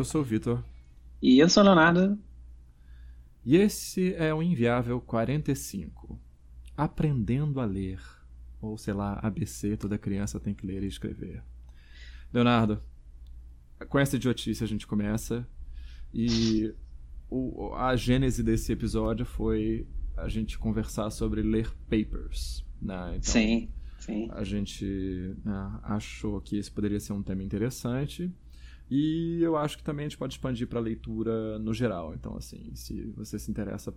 Eu sou o Vitor. E eu sou o Leonardo. E esse é o Inviável 45. Aprendendo a ler. Ou sei lá, ABC, toda criança tem que ler e escrever. Leonardo, com essa idiotice a gente começa. E o, a gênese desse episódio foi a gente conversar sobre ler papers. Né? Então, sim, sim. A gente né, achou que esse poderia ser um tema interessante. E eu acho que também a gente pode expandir para leitura no geral. Então, assim, se você se interessa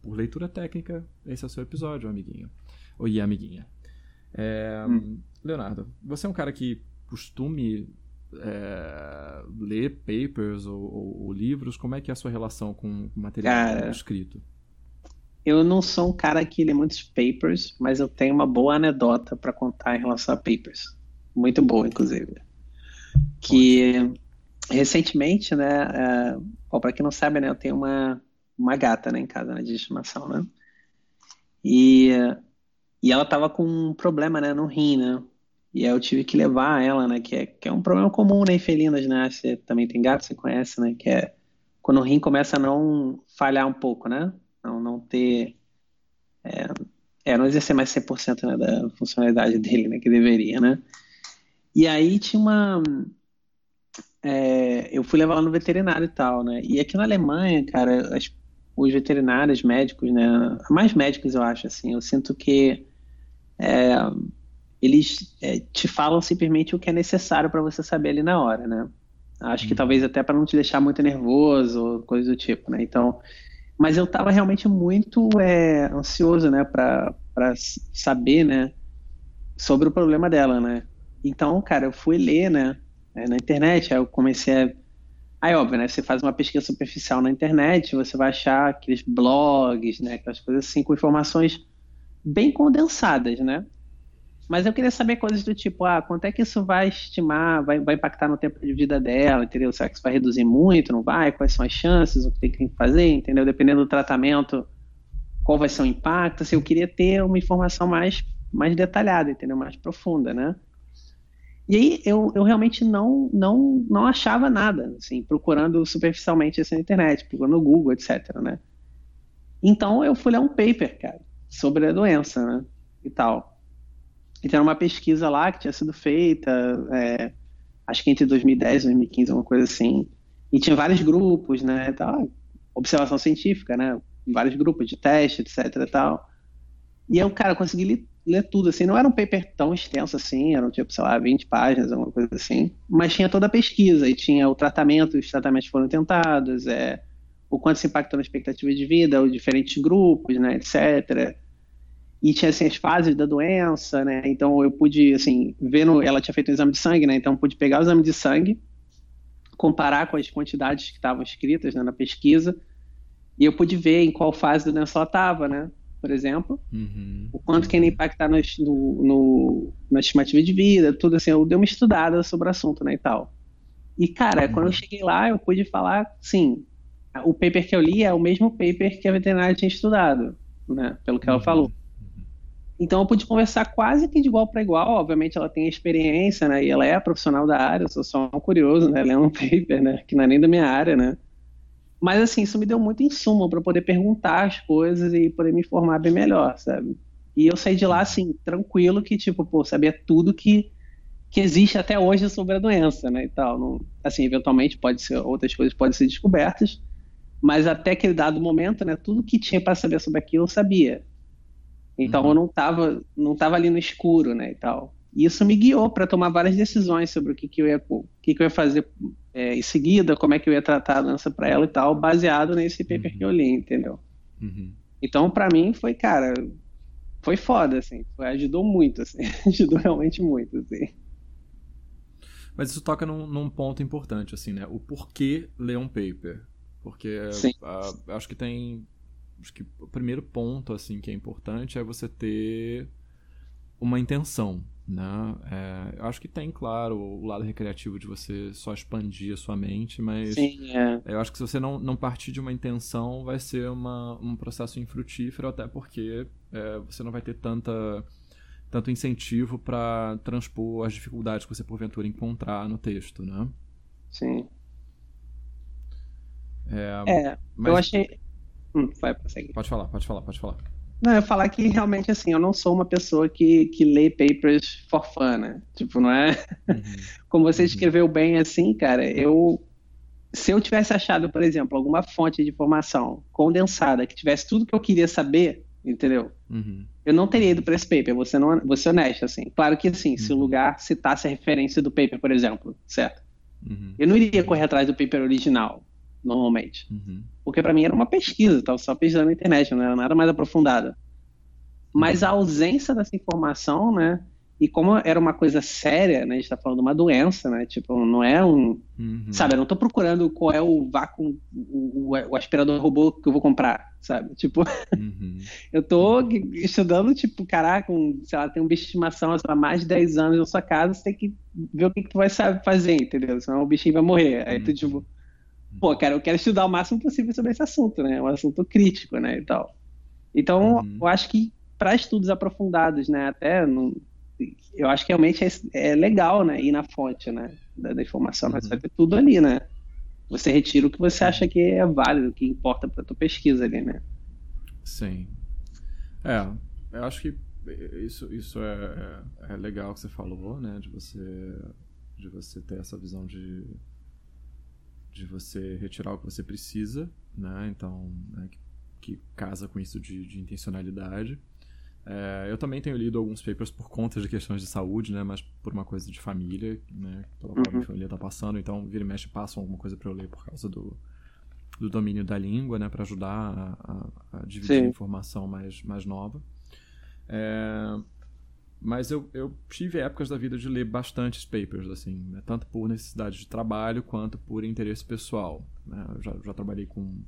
por leitura técnica, esse é o seu episódio, amiguinho. Ou e amiguinha. É, hum. Leonardo, você é um cara que costume é, ler papers ou, ou, ou, livros? Como é que é a sua relação com material cara, escrito? Eu não sou um cara que lê muitos papers, mas eu tenho uma boa anedota para contar em relação a papers. Muito boa, inclusive. Que recentemente, né, uh, para quem não sabe, né, eu tenho uma, uma gata, né, em casa, né, de estimação, né, e, e ela tava com um problema, né, no rim, né, e aí eu tive que levar ela, né, que é, que é um problema comum, né, em felinas, né, você também tem gato, você conhece, né, que é quando o rim começa a não falhar um pouco, né, não, não ter, é, é não exercer mais 100% né, da funcionalidade dele, né, que deveria, né, e aí tinha uma é, eu fui levar ela no veterinário e tal, né? E aqui na Alemanha, cara, as, os veterinários, médicos, né? Mais médicos, eu acho, assim. Eu sinto que é, eles é, te falam simplesmente o que é necessário para você saber ali na hora, né? Acho que uhum. talvez até para não te deixar muito nervoso, coisa do tipo, né? Então, mas eu estava realmente muito é, ansioso, né, para saber, né, sobre o problema dela, né? Então, cara, eu fui ler, né, é, na internet. Aí eu comecei a. Aí, óbvio, né? Você faz uma pesquisa superficial na internet, você vai achar aqueles blogs, né? Aquelas coisas assim, com informações bem condensadas, né? Mas eu queria saber coisas do tipo, ah, quanto é que isso vai estimar, vai, vai impactar no tempo de vida dela, entendeu? Será que isso vai reduzir muito, não vai? Quais são as chances, o que tem que fazer, entendeu? Dependendo do tratamento, qual vai ser o impacto? Assim, eu queria ter uma informação mais, mais detalhada, entendeu? Mais profunda, né? E aí eu, eu realmente não, não, não achava nada, assim, procurando superficialmente isso na internet, procurando no Google, etc, né? Então eu fui ler um paper, cara, sobre a doença, né? E tal. E tinha uma pesquisa lá que tinha sido feita, é, acho que entre 2010 e 2015, uma coisa assim. E tinha vários grupos, né? Tal, observação científica, né? Vários grupos de teste, etc e tal. E eu, cara, consegui ler tudo, assim, não era um paper tão extenso assim, eram tipo, sei lá, 20 páginas, alguma coisa assim, mas tinha toda a pesquisa, e tinha o tratamento, os tratamentos foram tentados, é, o quanto se impactou na expectativa de vida, os diferentes grupos, né, etc. E tinha, assim, as fases da doença, né, então eu pude, assim, vendo, ela tinha feito um exame de sangue, né, então pude pegar o exame de sangue, comparar com as quantidades que estavam escritas né, na pesquisa, e eu pude ver em qual fase da doença ela estava, né, por exemplo, uhum. o quanto que ia impactar no, no, na estimativa de vida, tudo assim, eu dei uma estudada sobre o assunto, né, e tal. E, cara, uhum. quando eu cheguei lá, eu pude falar, sim, o paper que eu li é o mesmo paper que a veterinária tinha estudado, né, pelo que ela uhum. falou. Então eu pude conversar quase que de igual para igual, obviamente ela tem experiência, né, e ela é profissional da área, eu sou só um curioso, né, lendo um paper, né, que não é nem da minha área, né, mas assim, isso me deu muito insumo para poder perguntar as coisas e poder me informar bem melhor, sabe? E eu saí de lá assim, tranquilo, que tipo, pô, sabia tudo que, que existe até hoje sobre a doença, né, e tal. Não, assim, eventualmente pode ser outras coisas podem ser descobertas, mas até aquele dado momento, né, tudo que tinha para saber sobre aquilo eu sabia. Então uhum. eu não estava não tava ali no escuro, né, e tal. E isso me guiou para tomar várias decisões sobre o que, que, eu, ia, o que, que eu ia fazer é, em seguida, como é que eu ia tratar a dança para ela e tal, baseado nesse paper uhum. que eu li, entendeu? Uhum. Então, para mim, foi, cara, foi foda, assim, foi, ajudou muito, assim, ajudou realmente muito, assim. Mas isso toca num, num, ponto importante, assim, né? O porquê ler um paper. Porque uh, acho que tem. Acho que o primeiro ponto, assim, que é importante é você ter uma intenção, né? É, eu acho que tem, claro, o lado recreativo de você só expandir a sua mente, mas Sim, é. eu acho que se você não, não partir de uma intenção, vai ser uma, um processo infrutífero, até porque é, você não vai ter tanta, tanto incentivo para transpor as dificuldades que você porventura encontrar no texto, né? Sim. É, é mas... eu achei. Hum, vai. Pode falar, pode falar, pode falar. Não, eu falar que realmente assim, eu não sou uma pessoa que, que lê papers for fun, né? Tipo, não é. Uhum. Como você uhum. escreveu bem assim, cara, eu. Se eu tivesse achado, por exemplo, alguma fonte de informação condensada que tivesse tudo que eu queria saber, entendeu? Uhum. Eu não teria ido para esse paper, você não, você honesto, assim. Claro que assim, se o uhum. lugar citasse a referência do paper, por exemplo, certo? Uhum. Eu não iria correr atrás do paper original, normalmente. Uhum. Porque para mim era uma pesquisa, estava só pesquisando na internet, não era nada mais aprofundada. Mas a ausência dessa informação, né? E como era uma coisa séria, né? A gente tá falando de uma doença, né? Tipo, não é um. Uhum. Sabe, eu não tô procurando qual é o vácuo, o, o, aspirador robô que eu vou comprar, sabe? Tipo, uhum. eu tô estudando, tipo, caraca, um, sei lá, tem um bicho de estimação há mais de 10 anos na sua casa, você tem que ver o que, que tu vai saber fazer, entendeu? Senão o bichinho vai morrer. Aí tu, tipo, pô, cara, eu quero estudar o máximo possível sobre esse assunto, né? É um assunto crítico, né? E tal. Então, uhum. eu acho que para estudos aprofundados, né? Até no, eu acho que realmente é, é, legal, né? Ir na fonte, né? Da, da informação, uhum. mas vai ter tudo ali, né? Você retira o que você acha que é válido, que importa para tua pesquisa ali, né? Sim. É, eu acho que isso, isso é, é, é legal que você falou, né? De você, de você ter essa visão de, de você retirar o que você precisa, né? Então, né, que, que, casa com isso de, de intencionalidade. É, eu também tenho lido alguns papers por conta de questões de saúde, né? Mas por uma coisa de família, né? Pela qual uhum. minha família está passando. Então, vira e mexe, passam alguma coisa para eu ler por causa do, do domínio da língua, né? Para ajudar a, a, a dividir Sim. informação mais, mais nova. É, mas eu, eu tive épocas da vida de ler bastantes papers, assim, né? tanto por necessidade de trabalho quanto por interesse pessoal. Né? Eu já, já trabalhei com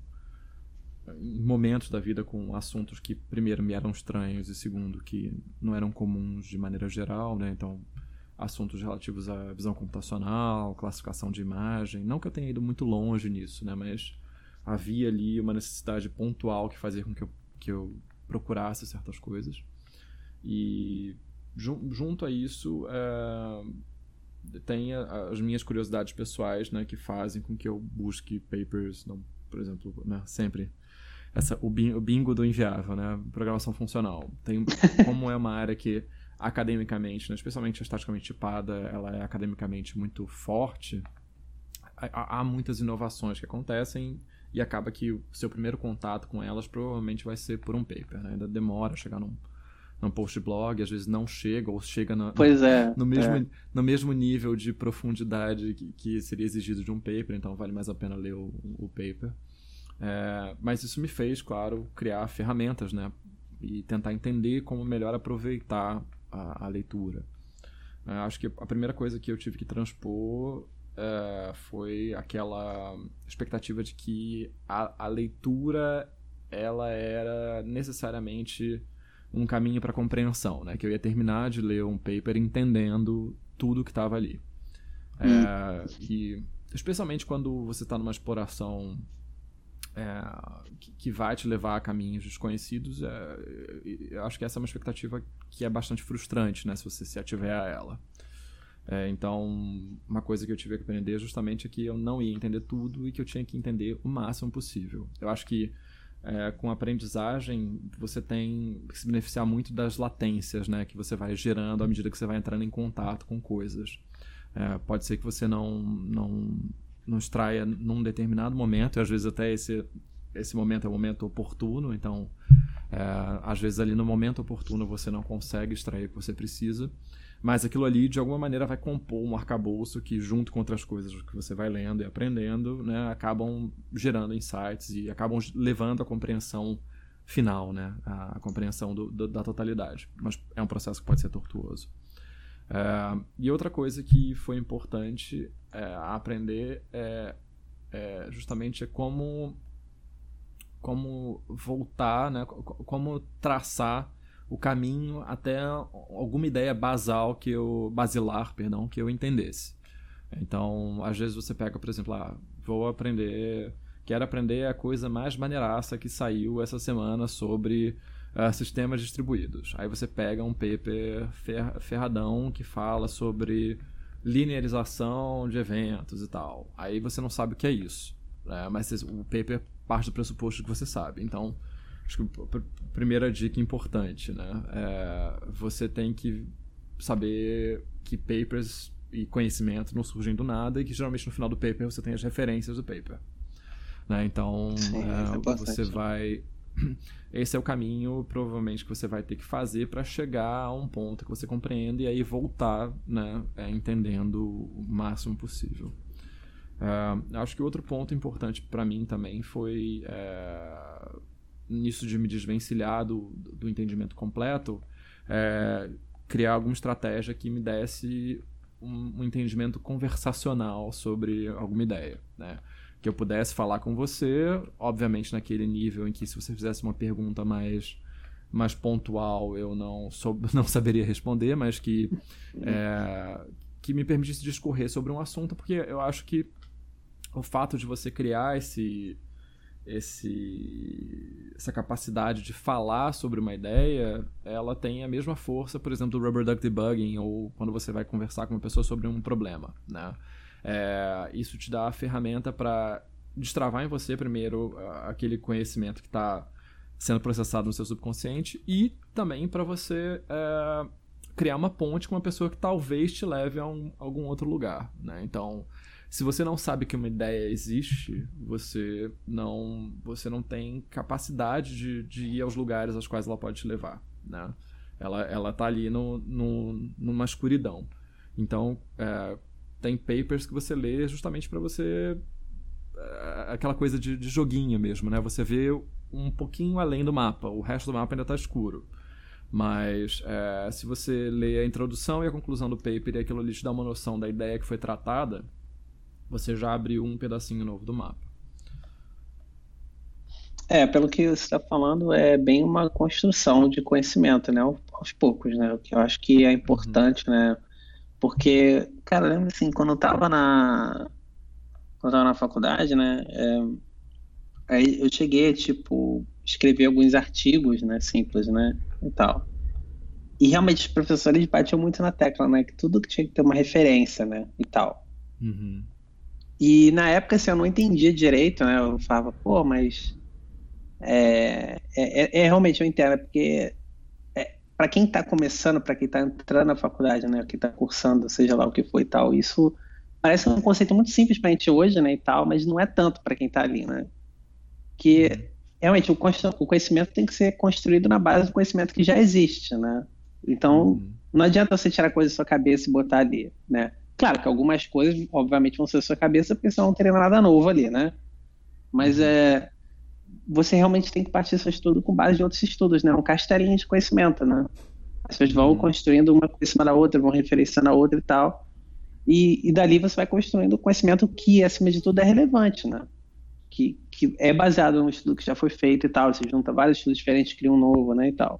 em momentos da vida com assuntos que primeiro me eram estranhos e segundo que não eram comuns de maneira geral, né? Então, assuntos relativos à visão computacional, classificação de imagem, não que eu tenha ido muito longe nisso, né? Mas havia ali uma necessidade pontual que fazia com que eu, que eu procurasse certas coisas. E junto a isso, é, tem as minhas curiosidades pessoais, né? Que fazem com que eu busque papers, não, por exemplo, né, sempre essa, o, bingo do inviável, né? Programação funcional. Tem, como é uma área que academicamente, né, especialmente a estaticamente tipada, ela é academicamente muito forte, há, há muitas inovações que acontecem e acaba que o seu primeiro contato com elas provavelmente vai ser por um paper, né? Ainda demora a chegar num, num post blog, às vezes não chega ou chega no, pois é, no, mesmo, é. no mesmo nível de profundidade que, que, seria exigido de um paper, então vale mais a pena ler o, o paper. É, mas isso me fez, claro, criar ferramentas, né? E tentar entender como melhor aproveitar a, a leitura. É, acho que a primeira coisa que eu tive que transpor é, foi aquela expectativa de que a, a leitura ela era necessariamente um caminho para compreensão, né? Que eu ia terminar de ler um paper entendendo tudo que estava ali. É, hum. E especialmente quando você está numa exploração é, que, que, vai te levar a caminhos desconhecidos, é, eu acho que essa é uma expectativa que é bastante frustrante, né, se você se ativer a ela. É, então, uma coisa que eu tive que aprender justamente é que eu não ia entender tudo e que eu tinha que entender o máximo possível. Eu acho que é, com aprendizagem você tem que se beneficiar muito das latências né, que você vai gerando à medida que você vai entrando em contato com coisas. É, pode ser que você não, não não extraia num determinado momento, e às vezes até esse, esse momento é o momento oportuno, então é, às vezes ali no momento oportuno você não consegue extrair o que você precisa, mas aquilo ali de alguma maneira vai compor um arcabouço que junto com outras coisas que você vai lendo e aprendendo, né, acabam gerando insights e acabam levando a compreensão final, né, a, a compreensão do, do, da totalidade. Mas é um processo que pode ser tortuoso. É, e outra coisa que foi importante é, aprender é, é, justamente como como voltar, né, como traçar o caminho até alguma ideia basal que eu basilar, perdão, que eu entendesse. Então, às vezes você pega, por exemplo, ah, vou aprender, quero aprender a coisa mais maneiraça que saiu essa semana sobre uh, sistemas distribuídos. Aí você pega um paper fer ferradão que fala sobre linearização de eventos e tal. Aí você não sabe o que é isso. né? mas o paper parte do pressuposto que você sabe. Então, acho que a primeira dica importante, né? É, você tem que saber que papers e conhecimento não surgem do nada e que geralmente no final do paper você tem as referências do paper. Né? Então, Sim, é, é você vai. Esse é o caminho, provavelmente, que você vai ter que fazer para chegar a um ponto que você compreenda e aí voltar, né, é, entendendo o máximo possível. É, acho que outro ponto importante para mim também foi é, nisso de me desvencilhar do, do entendimento completo, é, criar alguma estratégia que me desse um, um, entendimento conversacional sobre alguma ideia, né? Que eu pudesse falar com você, obviamente naquele nível em que se você fizesse uma pergunta mais mais pontual eu não sou, não saberia responder, mas que é, que me permitisse discorrer sobre um assunto, porque eu acho que o fato de você criar esse esse, essa capacidade de falar sobre uma ideia, ela tem a mesma força, por exemplo, do rubber duck debugging ou quando você vai conversar com uma pessoa sobre um problema, né? É, isso te dá a ferramenta para destravar em você primeiro aquele conhecimento que está sendo processado no seu subconsciente e também para você é, criar uma ponte com uma pessoa que talvez te leve a, um, algum outro lugar, né? Então se você não sabe que uma ideia existe, você não, você não tem capacidade de, de ir aos lugares aos quais ela pode te levar, né? Ela, ela tá ali no, no, numa escuridão. Então, é, tem papers que você lê justamente para você... É, aquela coisa de, de joguinho mesmo, né? Você vê um pouquinho além do mapa, o resto do mapa ainda está escuro. Mas é, se você lê a introdução e a conclusão do paper e aquilo ali te dá uma noção da ideia que foi tratada, você já abriu um pedacinho novo do mapa. É, pelo que você está falando, é bem uma construção de conhecimento, né? Aos poucos, né? O que eu acho que é importante, uhum. né? Porque, cara, lembra assim, quando eu estava na. Quando eu tava na faculdade, né? É, aí eu cheguei, tipo, escrever alguns artigos, né? Simples, né? E tal. E realmente os professores batiam muito na tecla, né? Que tudo que tinha que ter uma referência, né? E tal. Uhum. E na época, assim, eu não entendia direito, né? Eu falava, pô, mas. É, é, é realmente eu entendo, é porque é, para quem está começando, para quem está entrando na faculdade, né? Quem está cursando, seja lá o que for e tal, isso parece um conceito muito simples para a gente hoje, né? E tal, mas não é tanto para quem está ali, né? Que realmente o, o conhecimento tem que ser construído na base do conhecimento que já existe, né? Então, uhum. não adianta você tirar coisa da sua cabeça e botar ali, né? Claro que algumas coisas, obviamente, vão ser da sua cabeça, porque senão não teria nada novo ali, né? Mas uhum. é, você realmente tem que partir seu estudo com base de outros estudos, né? Um castelinho de conhecimento, né? As pessoas vão uhum. construindo uma coisa em cima da outra, vão referenciando a outra e tal. E, e dali você vai construindo conhecimento que, acima de tudo, é relevante, né? Que, que é baseado no estudo que já foi feito e tal. Você junta vários estudos diferentes, cria um novo, né? E tal.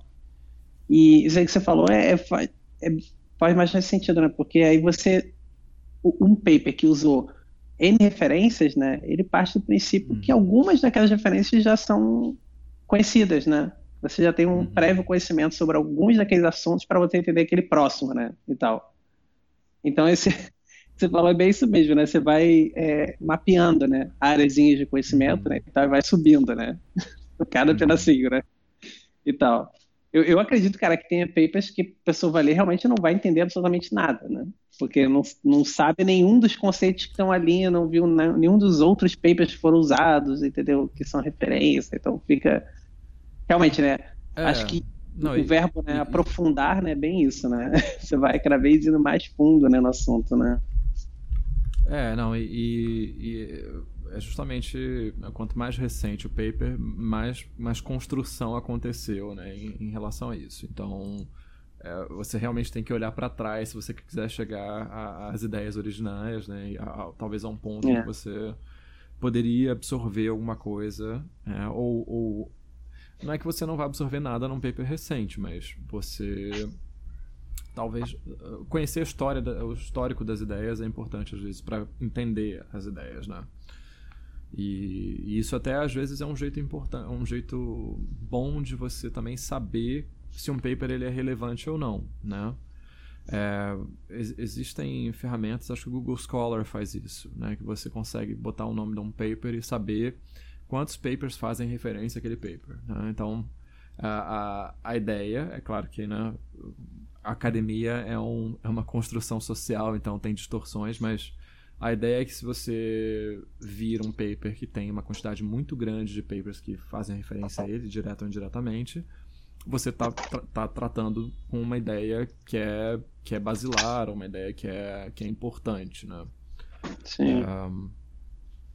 E isso aí que você falou é, é, é faz mais sentido, né? Porque aí você um paper que usou N referências, né, ele parte do princípio uhum. que algumas daquelas referências já são conhecidas, né? Você já tem um uhum. prévio conhecimento sobre alguns daqueles assuntos para você entender aquele próximo, né, e tal. Então esse você falou é bem isso mesmo, né? Você vai é, mapeando, né, áreas de conhecimento, uhum. né, e tal, e vai subindo, né, cada uhum. pedacinho, né, e tal. Eu, eu acredito, cara, que tenha papers que a pessoa vai ler realmente não vai entender absolutamente nada, né? Porque não, não sabe nenhum dos conceitos que estão ali, não viu nenhum dos outros papers que foram usados, entendeu? Que são referência, então fica... Realmente, né? É, Acho que não, o e, verbo né, e, aprofundar, né, bem isso, né? Você vai cada vez indo mais fundo, né, no assunto, né? É, não, e, e é justamente né, quanto mais recente o paper, mais, mais construção aconteceu né, em, em relação a isso. Então, é, você realmente tem que olhar para trás se você quiser chegar às ideias originais, né, a, a, talvez a um ponto é. que você poderia absorver alguma coisa, é, ou, ou não é que você não vai absorver nada num paper recente, mas você talvez conhecer a história, o histórico das ideias é importante às vezes para entender as ideias, né? E, e, isso até às vezes é um jeito importante, um jeito bom de você também saber se um paper ele é relevante ou não, né? É, existem ferramentas, acho que o Google Scholar faz isso, né? Que você consegue botar o nome de um paper e saber quantos papers fazem referência àquele paper. Né? Então, a, a, a, ideia, é claro que né, a academia é, um, é uma construção social, então tem distorções, mas a ideia é que se você vir um paper que tem uma quantidade muito grande de papers que fazem referência a ele, direto ou indiretamente, você está tra tá tratando com uma ideia que é, que é basilar, uma ideia que é, que é importante, né? Sim.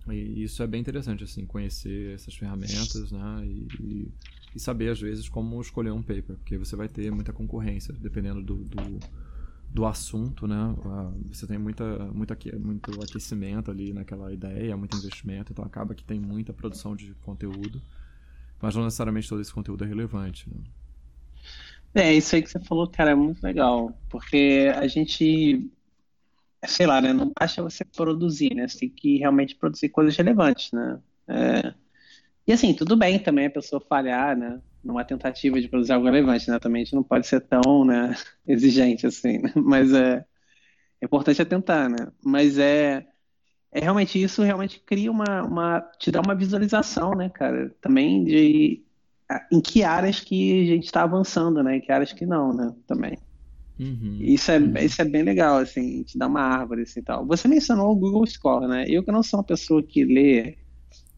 É, e isso é bem interessante, assim, conhecer essas ferramentas, né? E, e, e, saber, às vezes, como escolher um paper, porque você vai ter muita concorrência, dependendo do, do, do assunto, né? Você tem muita, muita, muito aquecimento ali naquela ideia, muito investimento, então acaba que tem muita produção de conteúdo mas não necessariamente todo esse conteúdo é relevante. Né? É, isso aí que você falou, cara, é muito legal, porque a gente, sei lá, né, não basta você produzir, né, você tem que realmente produzir coisas relevantes, né, é... e assim, tudo bem também a pessoa falhar, né, numa tentativa de produzir algo relevante, né, também a gente não pode ser tão, né, exigente assim, né? mas é, é importante é tentar, né, mas é, é realmente isso realmente cria uma, uma te dá uma visualização, né, cara, também de em que áreas que a gente está avançando, né, em que áreas que não, né, também. Uhum, isso é uhum. isso é bem legal, assim, te dá uma árvore assim, tal. Você mencionou o Google Scholar, né? Eu que não sou uma pessoa que lê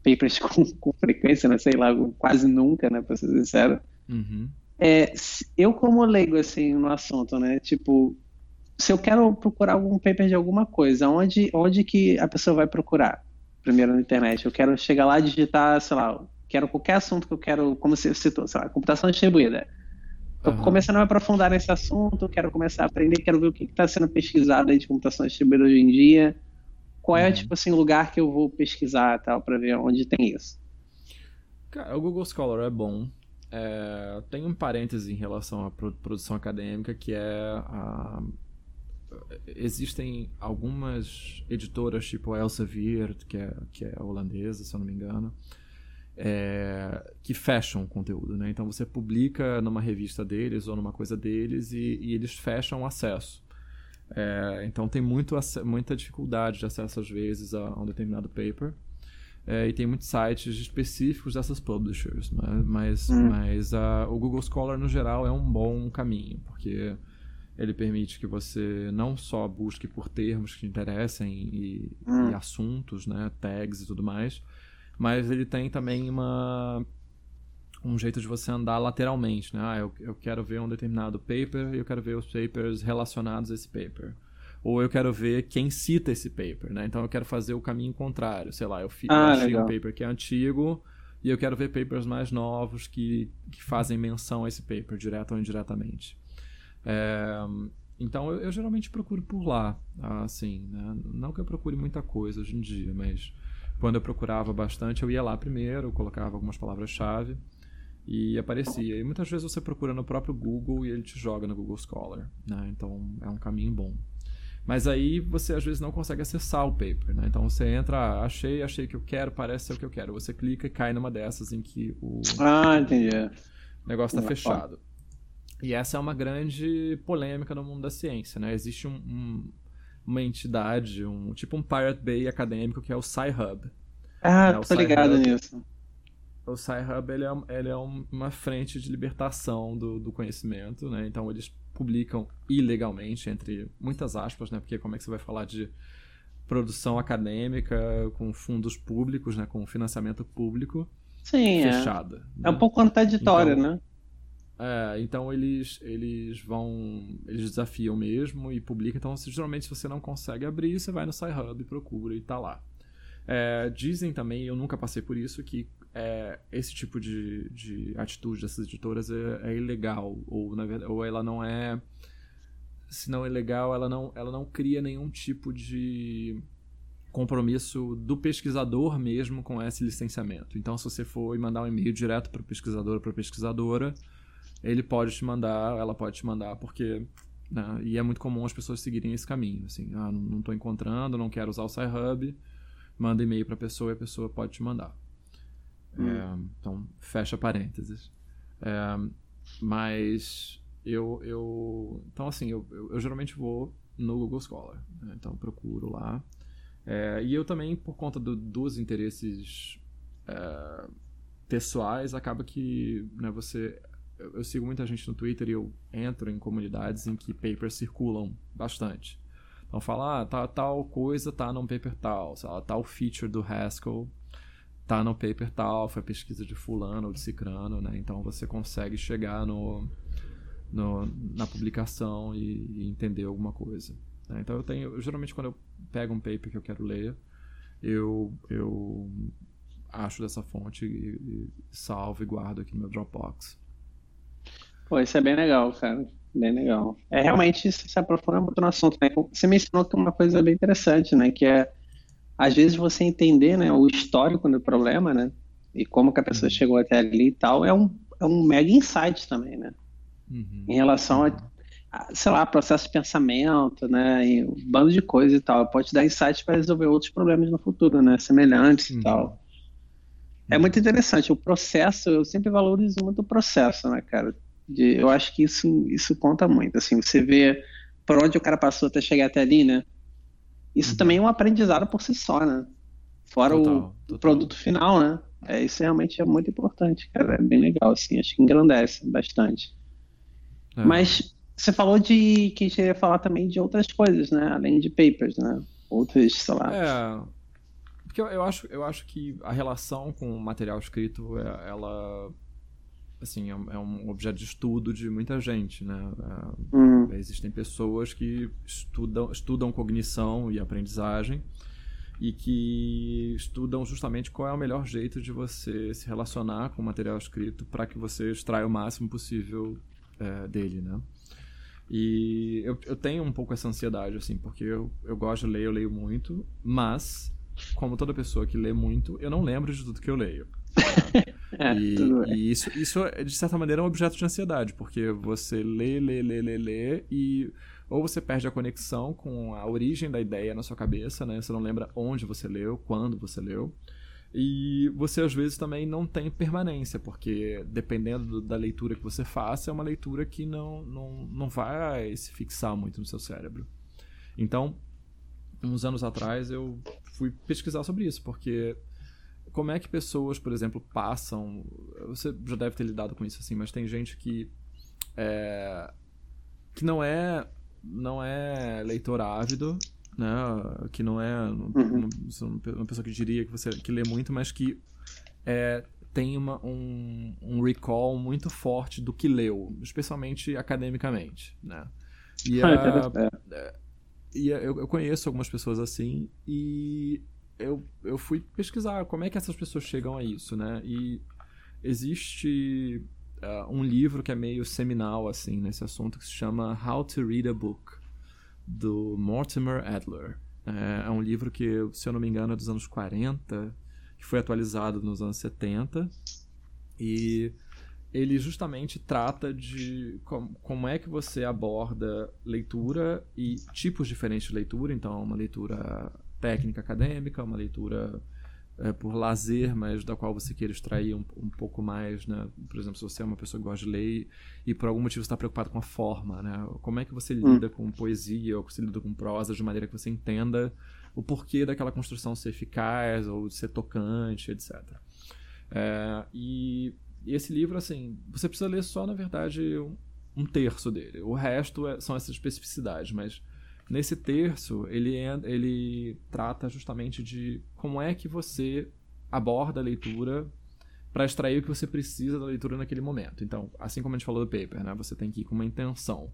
papers com, com frequência, né, sei lá, quase nunca, né, para ser sincero. Uhum. É, eu como leigo assim no assunto, né, tipo se eu quero procurar algum paper de alguma coisa, onde, onde que a pessoa vai procurar? Primeiro na internet. Eu quero chegar lá e digitar, sei lá, quero qualquer assunto que eu quero, como você citou, sei lá, computação distribuída. Estou uhum. começando a me aprofundar nesse assunto, quero começar a aprender, quero ver o que está sendo pesquisado aí de computação distribuída hoje em dia. Qual é, uhum. tipo assim, o lugar que eu vou pesquisar tal, para ver onde tem isso? Cara, o Google Scholar é bom. É, tem um parêntese em relação à produção acadêmica, que é a existem algumas editoras, tipo a Elsevier, que é, que é holandesa, se eu não me engano, é, que fecham o conteúdo. Né? Então você publica numa revista deles ou numa coisa deles e, e eles fecham o acesso. É, então tem muito, muita dificuldade de acesso às vezes a, a um determinado paper. É, e tem muitos sites específicos dessas publishers, mas, mas, hum. mas a, o Google Scholar no geral é um bom caminho, porque ele permite que você não só busque por termos que te interessem e, hum. e, assuntos, né, tags e tudo mais, mas ele tem também uma um jeito de você andar lateralmente, né? Ah, eu, eu quero ver um determinado paper e eu quero ver os papers relacionados a esse paper. Ou eu quero ver quem cita esse paper, né? Então eu quero fazer o caminho contrário. Sei lá, eu, fi, ah, eu achei legal. um paper que é antigo e eu quero ver papers mais novos que, que fazem menção a esse paper, direto ou indiretamente. É, então eu, eu, geralmente procuro por lá, assim, né? não que eu procure muita coisa hoje em dia, mas quando eu procurava bastante eu ia lá primeiro, colocava algumas palavras-chave e aparecia. E muitas vezes você procura no próprio Google e ele te joga no Google Scholar, né? Então é um caminho bom. Mas aí você às vezes não consegue acessar o paper, né? Então você entra, ah, achei, achei que eu quero, parece ser o que eu quero. Você clica e cai numa dessas em que o ah, entendi. negócio está fechado. E essa é uma grande polêmica no mundo da ciência, né? Existe um, um, uma entidade, um tipo um Pirate Bay acadêmico que é o Sci-Hub. Ah, né? tô ligado nisso. O Sci-Hub ele é, ele é uma frente de libertação do, do conhecimento, né? Então eles publicam ilegalmente, entre muitas aspas, né? Porque como é que você vai falar de produção acadêmica com fundos públicos, né? Com financiamento público Sim, fechada. É, né? é um pouco contraditório, então, né? É, então eles, eles vão. Eles desafiam mesmo e publicam. Então, se, geralmente, se você não consegue abrir, você vai no SciHub, procura e tá lá. É, dizem também, eu nunca passei por isso, que é, esse tipo de, de atitude dessas editoras é, é ilegal. Ou, na verdade, ou ela não é. Se não é legal, ela não, ela não cria nenhum tipo de compromisso do pesquisador mesmo com esse licenciamento. Então, se você for mandar um e-mail direto para o pesquisador ou para a pesquisadora ele pode te mandar, ela pode te mandar, porque. Né, e é muito comum as pessoas seguirem esse caminho. Assim, ah, não estou encontrando, não quero usar o SciHub, manda e-mail para a pessoa e a pessoa pode te mandar. Hum. É, então, fecha parênteses. É, mas eu, eu então assim eu, eu, eu geralmente vou no Google Scholar, né? então procuro lá é, e eu também por conta do, dos interesses é, pessoais acaba que né, você eu, eu sigo muita gente no Twitter e eu entro em comunidades em que papers circulam bastante então fala, ah, tá, tal coisa tá num paper tal, tal feature do Haskell tá no paper tal, foi pesquisa de fulano ou de cicrano, né? Então você consegue chegar no, no na publicação e, e, entender alguma coisa. Né? Então eu tenho, geralmente quando eu pego um paper que eu quero ler, eu, eu acho dessa fonte e, e salvo e guardo aqui no meu Dropbox. Pô, isso é bem legal, cara. Bem legal. É realmente se aprofunda muito no assunto, né? Você mencionou que uma coisa bem interessante, né? Que é às vezes você entender, né, o histórico do problema, né? E como que a pessoa uhum. chegou até ali e tal, é um, é um mega insight também, né? Uhum. Em relação a, a, sei lá, processo de pensamento, né? E um bando de coisa e tal. Pode dar insights para resolver outros problemas no futuro, né? Semelhantes uhum. e tal. É muito interessante. O processo, eu sempre valorizo muito o processo, né, cara? De, eu acho que isso, isso conta muito. Assim, você vê por onde o cara passou até chegar até ali, né? Isso uhum. também é um aprendizado por si só, né? Fora total, o, total. produto final, né? É, isso realmente é muito importante, cara. É bem legal, assim. Acho que engrandece bastante. É. Mas você falou de que a gente ia falar também de outras coisas, né? Além de papers, né? Outras, sei lá. É. Porque eu, eu acho, eu acho que a relação com o material escrito, é, ela assim, é, é um objeto de estudo de muita gente, né? Uhum. Existem pessoas que estudam, estudam cognição e aprendizagem e que estudam justamente qual é o melhor jeito de você se relacionar com o material escrito para que você extraia o máximo possível é, dele, né? E eu, eu tenho um pouco essa ansiedade, assim, porque eu, eu gosto de ler, eu leio muito, mas, como toda pessoa que lê muito, eu não lembro de tudo que eu leio. É, e, e, isso, isso, de certa maneira, é um objeto de ansiedade, porque você lê, lê, lê, lê, lê, e ou você perde a conexão com a origem da ideia na sua cabeça, né? Você não lembra onde você leu, quando você leu. E você, às vezes, também não tem permanência, porque dependendo da leitura que você faça, é uma leitura que não, não, não vai se fixar muito no seu cérebro. Então, uns anos atrás, eu fui pesquisar sobre isso, porque como é que pessoas, por exemplo, passam. Você já deve ter lidado com isso assim, mas tem gente que. É, que não é não é leitor ávido, né? Que não é uhum. uma, pessoa que diria que você que lê muito, mas que é, tem uma, um, um recall muito forte do que leu, especialmente academicamente, né? E, ah, a, é, e eu, eu conheço algumas pessoas assim e eu, eu fui pesquisar como é que essas pessoas chegam a isso, né? E existe uh, um livro que é meio seminal, assim, nesse assunto, que se chama How to Read a Book, do Mortimer Adler. É, é um livro que, se eu não me engano, é dos anos 40, que foi atualizado nos anos 70. E ele justamente trata de como, como é que você aborda leitura e tipos diferentes de leitura. Então, uma leitura técnica acadêmica, uma leitura é, por lazer, mas da qual você queira extrair um, um, pouco mais, né? Por exemplo, se você é uma pessoa que gosta de ler e por algum motivo está preocupado com a forma, né? Como é que você hum. lida hum. com poesia ou você lida com prosa de maneira que você entenda o porquê daquela construção ser eficaz ou ser tocante, etc. É, e, e, esse livro, assim, você precisa ler só, na verdade, um, um terço dele. O resto é, são essas especificidades, mas Nesse terço, ele, ele trata justamente de como é que você aborda a leitura para extrair o que você precisa da leitura naquele momento. Então, assim como a gente falou do paper, né, você tem que ir com uma intenção.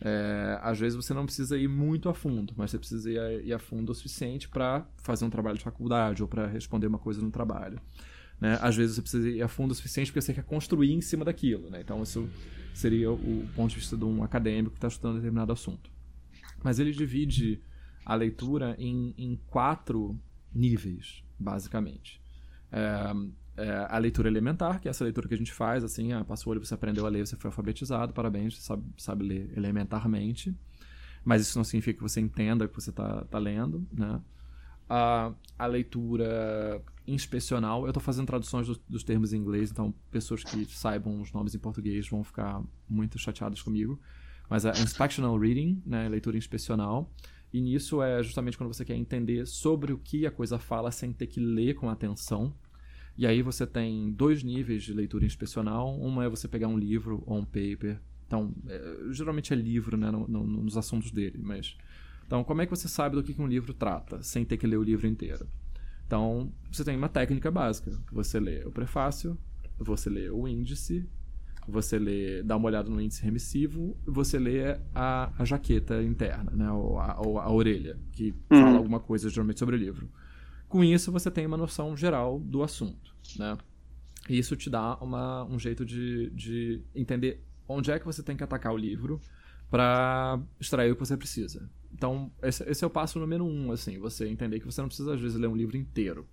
É, às vezes você não precisa ir muito a fundo, mas você precisa ir a, ir a fundo o suficiente para fazer um trabalho de faculdade ou para responder uma coisa no trabalho. Né? Às vezes você precisa ir a fundo o suficiente porque você quer construir em cima daquilo. Né? Então, isso seria o ponto de vista de um acadêmico que está estudando determinado assunto. Mas ele divide a leitura em, em quatro níveis, basicamente. É, é, a leitura elementar, que é essa leitura que a gente faz, assim, ah, passou o olho, você aprendeu a ler, você foi alfabetizado, parabéns, você sabe, sabe ler elementarmente. Mas isso não significa que você entenda o que você está tá lendo, né? a, a leitura inspecional. Eu estou fazendo traduções do, dos termos em inglês, então pessoas que saibam os nomes em português vão ficar muito chateadas comigo. Mas a inspectional reading, né, leitura inspecional. E nisso é justamente quando você quer entender sobre o que a coisa fala sem ter que ler com atenção. E aí você tem dois níveis de leitura inspecional. Uma é você pegar um livro ou um paper. Então, é, geralmente é livro, né, no, no, nos assuntos dele, mas... Então, como é que você sabe do que um livro trata, sem ter que ler o livro inteiro? Então, você tem uma técnica básica. Você lê o prefácio, você lê o índice, você lê, dá uma olhada no índice remissivo, você lê a, a jaqueta interna, né, ou a, ou a orelha, que uhum. fala alguma coisa geralmente sobre o livro. Com isso, você tem uma noção geral do assunto, né? E isso te dá uma, um jeito de, de entender onde é que você tem que atacar o livro para extrair o que você precisa. Então, esse, esse, é o passo número um, assim, você entender que você não precisa, às vezes, ler um livro inteiro.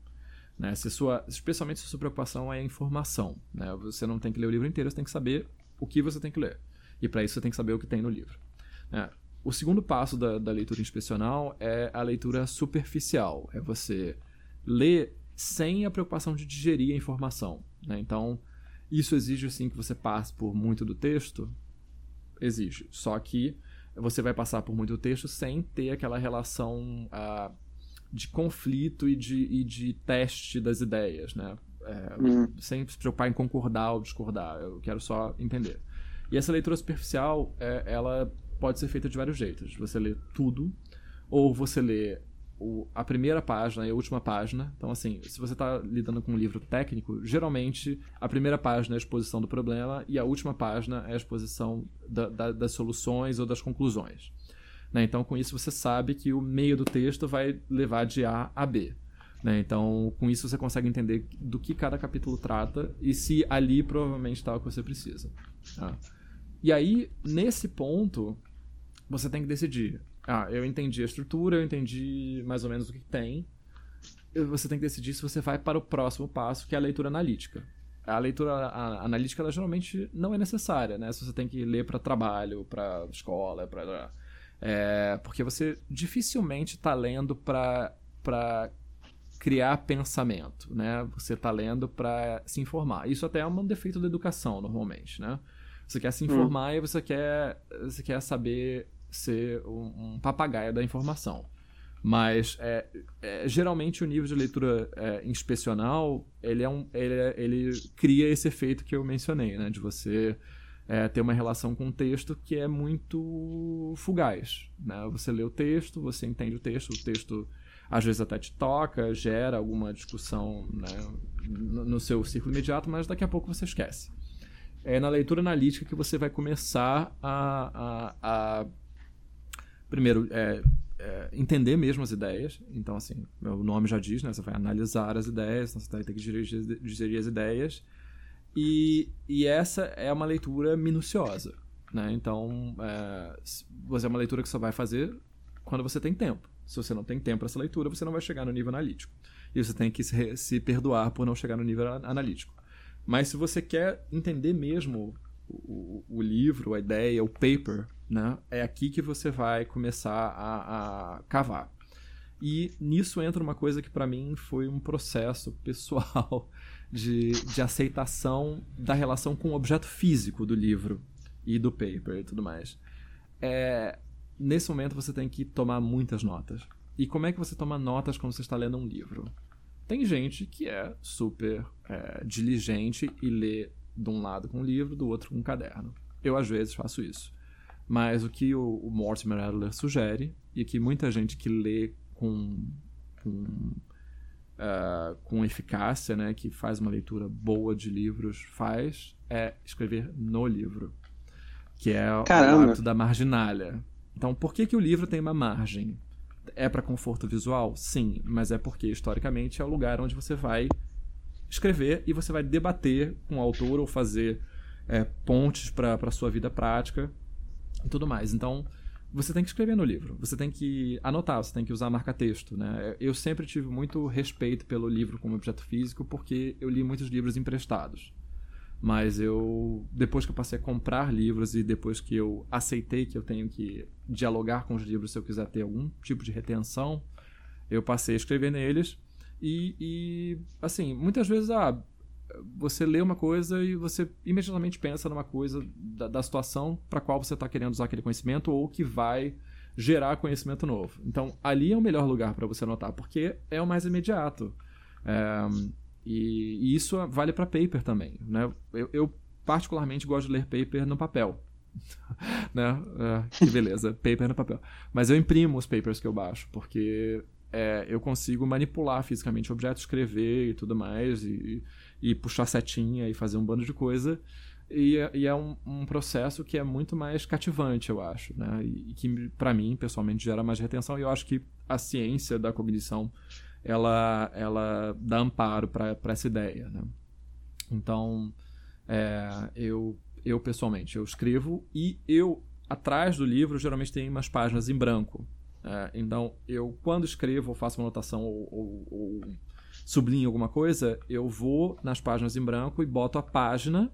Né? Se sua, especialmente se sua preocupação é a informação. Né? Você não tem que ler o livro inteiro, você tem que saber o que você tem que ler. E para isso você tem que saber o que tem no livro. Né? O segundo passo da, da leitura inspecional é a leitura superficial. É você ler sem a preocupação de digerir a informação. Né? Então, isso exige sim que você passe por muito do texto? Exige. Só que você vai passar por muito texto sem ter aquela relação uh, de conflito e de, e de teste das ideias, né? É, uhum. Sem se preocupar em concordar ou discordar. Eu quero só entender. E essa leitura superficial, é, ela pode ser feita de vários jeitos. Você lê tudo, ou você lê o, a primeira página e a última página. Então, assim, se você está lidando com um livro técnico, geralmente a primeira página é a exposição do problema e a última página é a exposição da, da, das soluções ou das conclusões. Né? Então, com isso, você sabe que o meio do texto vai levar de A a B. Né? Então, com isso, você consegue entender do que cada capítulo trata e se ali provavelmente está o que você precisa. Tá? E aí, nesse ponto, você tem que decidir ah, eu entendi a estrutura, eu entendi mais ou menos o que tem. Você tem que decidir se você vai para o próximo passo, que é a leitura analítica. A leitura a, analítica, ela geralmente não é necessária, né? Se você tem que ler para trabalho, para escola, para é, porque você dificilmente está lendo para criar pensamento, né? Você está lendo para se informar. Isso até é um defeito da educação, normalmente, né? Você quer se hum. informar hum. e você quer, você quer saber ser um, um papagaio da informação. Mas é, é, geralmente o nível de leitura é, inspecional ele, é um, ele, é, ele cria esse efeito que eu mencionei, né? De você é, ter uma relação com o texto que é muito fugaz. Né? Você lê o texto, você entende o texto, o texto às vezes até te toca, gera alguma discussão né, no, seu círculo imediato, mas daqui a pouco você esquece. É na leitura analítica que você vai começar a, a, a primeiro, é, é, entender mesmo as ideias. Então, assim, o nome já diz, né? Você vai analisar as ideias, então você vai ter que dirigir, dirigir as ideias. E, e essa é uma leitura minuciosa, né? Então, é, você é uma leitura que você vai fazer quando você tem tempo. Se você não tem tempo para essa leitura, você não vai chegar no nível analítico. E você tem que se, se perdoar por não chegar no nível analítico. Mas se você quer entender mesmo o, o, livro, a ideia, o paper, né? É aqui que você vai começar a, a cavar. E nisso entra uma coisa que para mim foi um processo pessoal de, de aceitação da relação com o objeto físico do livro e do paper e tudo mais. É, nesse momento você tem que tomar muitas notas. E como é que você toma notas quando você está lendo um livro? Tem gente que é super é, diligente e lê de um lado com um livro, do outro com um caderno. Eu, às vezes, faço isso. Mas o que o, o Mortimer Adler sugere, e que muita gente que lê com, com, uh, com eficácia, né, que faz uma leitura boa de livros, faz, é escrever no livro. Que é Caramba. o hábito da marginalha. Então, por que, que o livro tem uma margem? É para conforto visual? Sim, mas é porque, historicamente, é o lugar onde você vai escrever e você vai debater com o autor ou fazer é, pontes para a sua vida prática e tudo mais. Então, você tem que escrever no livro, você tem que anotar, você tem que usar marca-texto. Né? Eu sempre tive muito respeito pelo livro como objeto físico porque eu li muitos livros emprestados. Mas eu, depois que eu passei a comprar livros e depois que eu aceitei que eu tenho que dialogar com os livros se eu quiser ter algum tipo de retenção, eu passei a escrever neles e, e assim, muitas vezes, ah, você lê uma coisa e você imediatamente pensa numa coisa da, da situação para qual você está querendo usar aquele conhecimento ou que vai gerar conhecimento novo. Então, ali é o melhor lugar para você anotar, porque é o mais imediato. É, e, e, isso vale para paper também. Né? Eu, eu, particularmente gosto de ler paper no papel. né? É, que beleza, paper no papel. Mas eu imprimo os papers que eu baixo, porque é, eu consigo manipular fisicamente o objeto, escrever e tudo mais, e, e puxar setinha e fazer um bando de coisa. E, é, e é um, um, processo que é muito mais cativante, eu acho, né? E, e que, para mim, pessoalmente, gera mais retenção. E eu acho que a ciência da cognição, ela, ela dá amparo para essa ideia, né? Então, é, eu, eu, pessoalmente, eu escrevo e eu, atrás do livro, geralmente tem umas páginas em branco. É, então, eu, quando escrevo ou faço uma anotação ou, ou, ou sublinho alguma coisa, eu vou nas páginas em branco e boto a página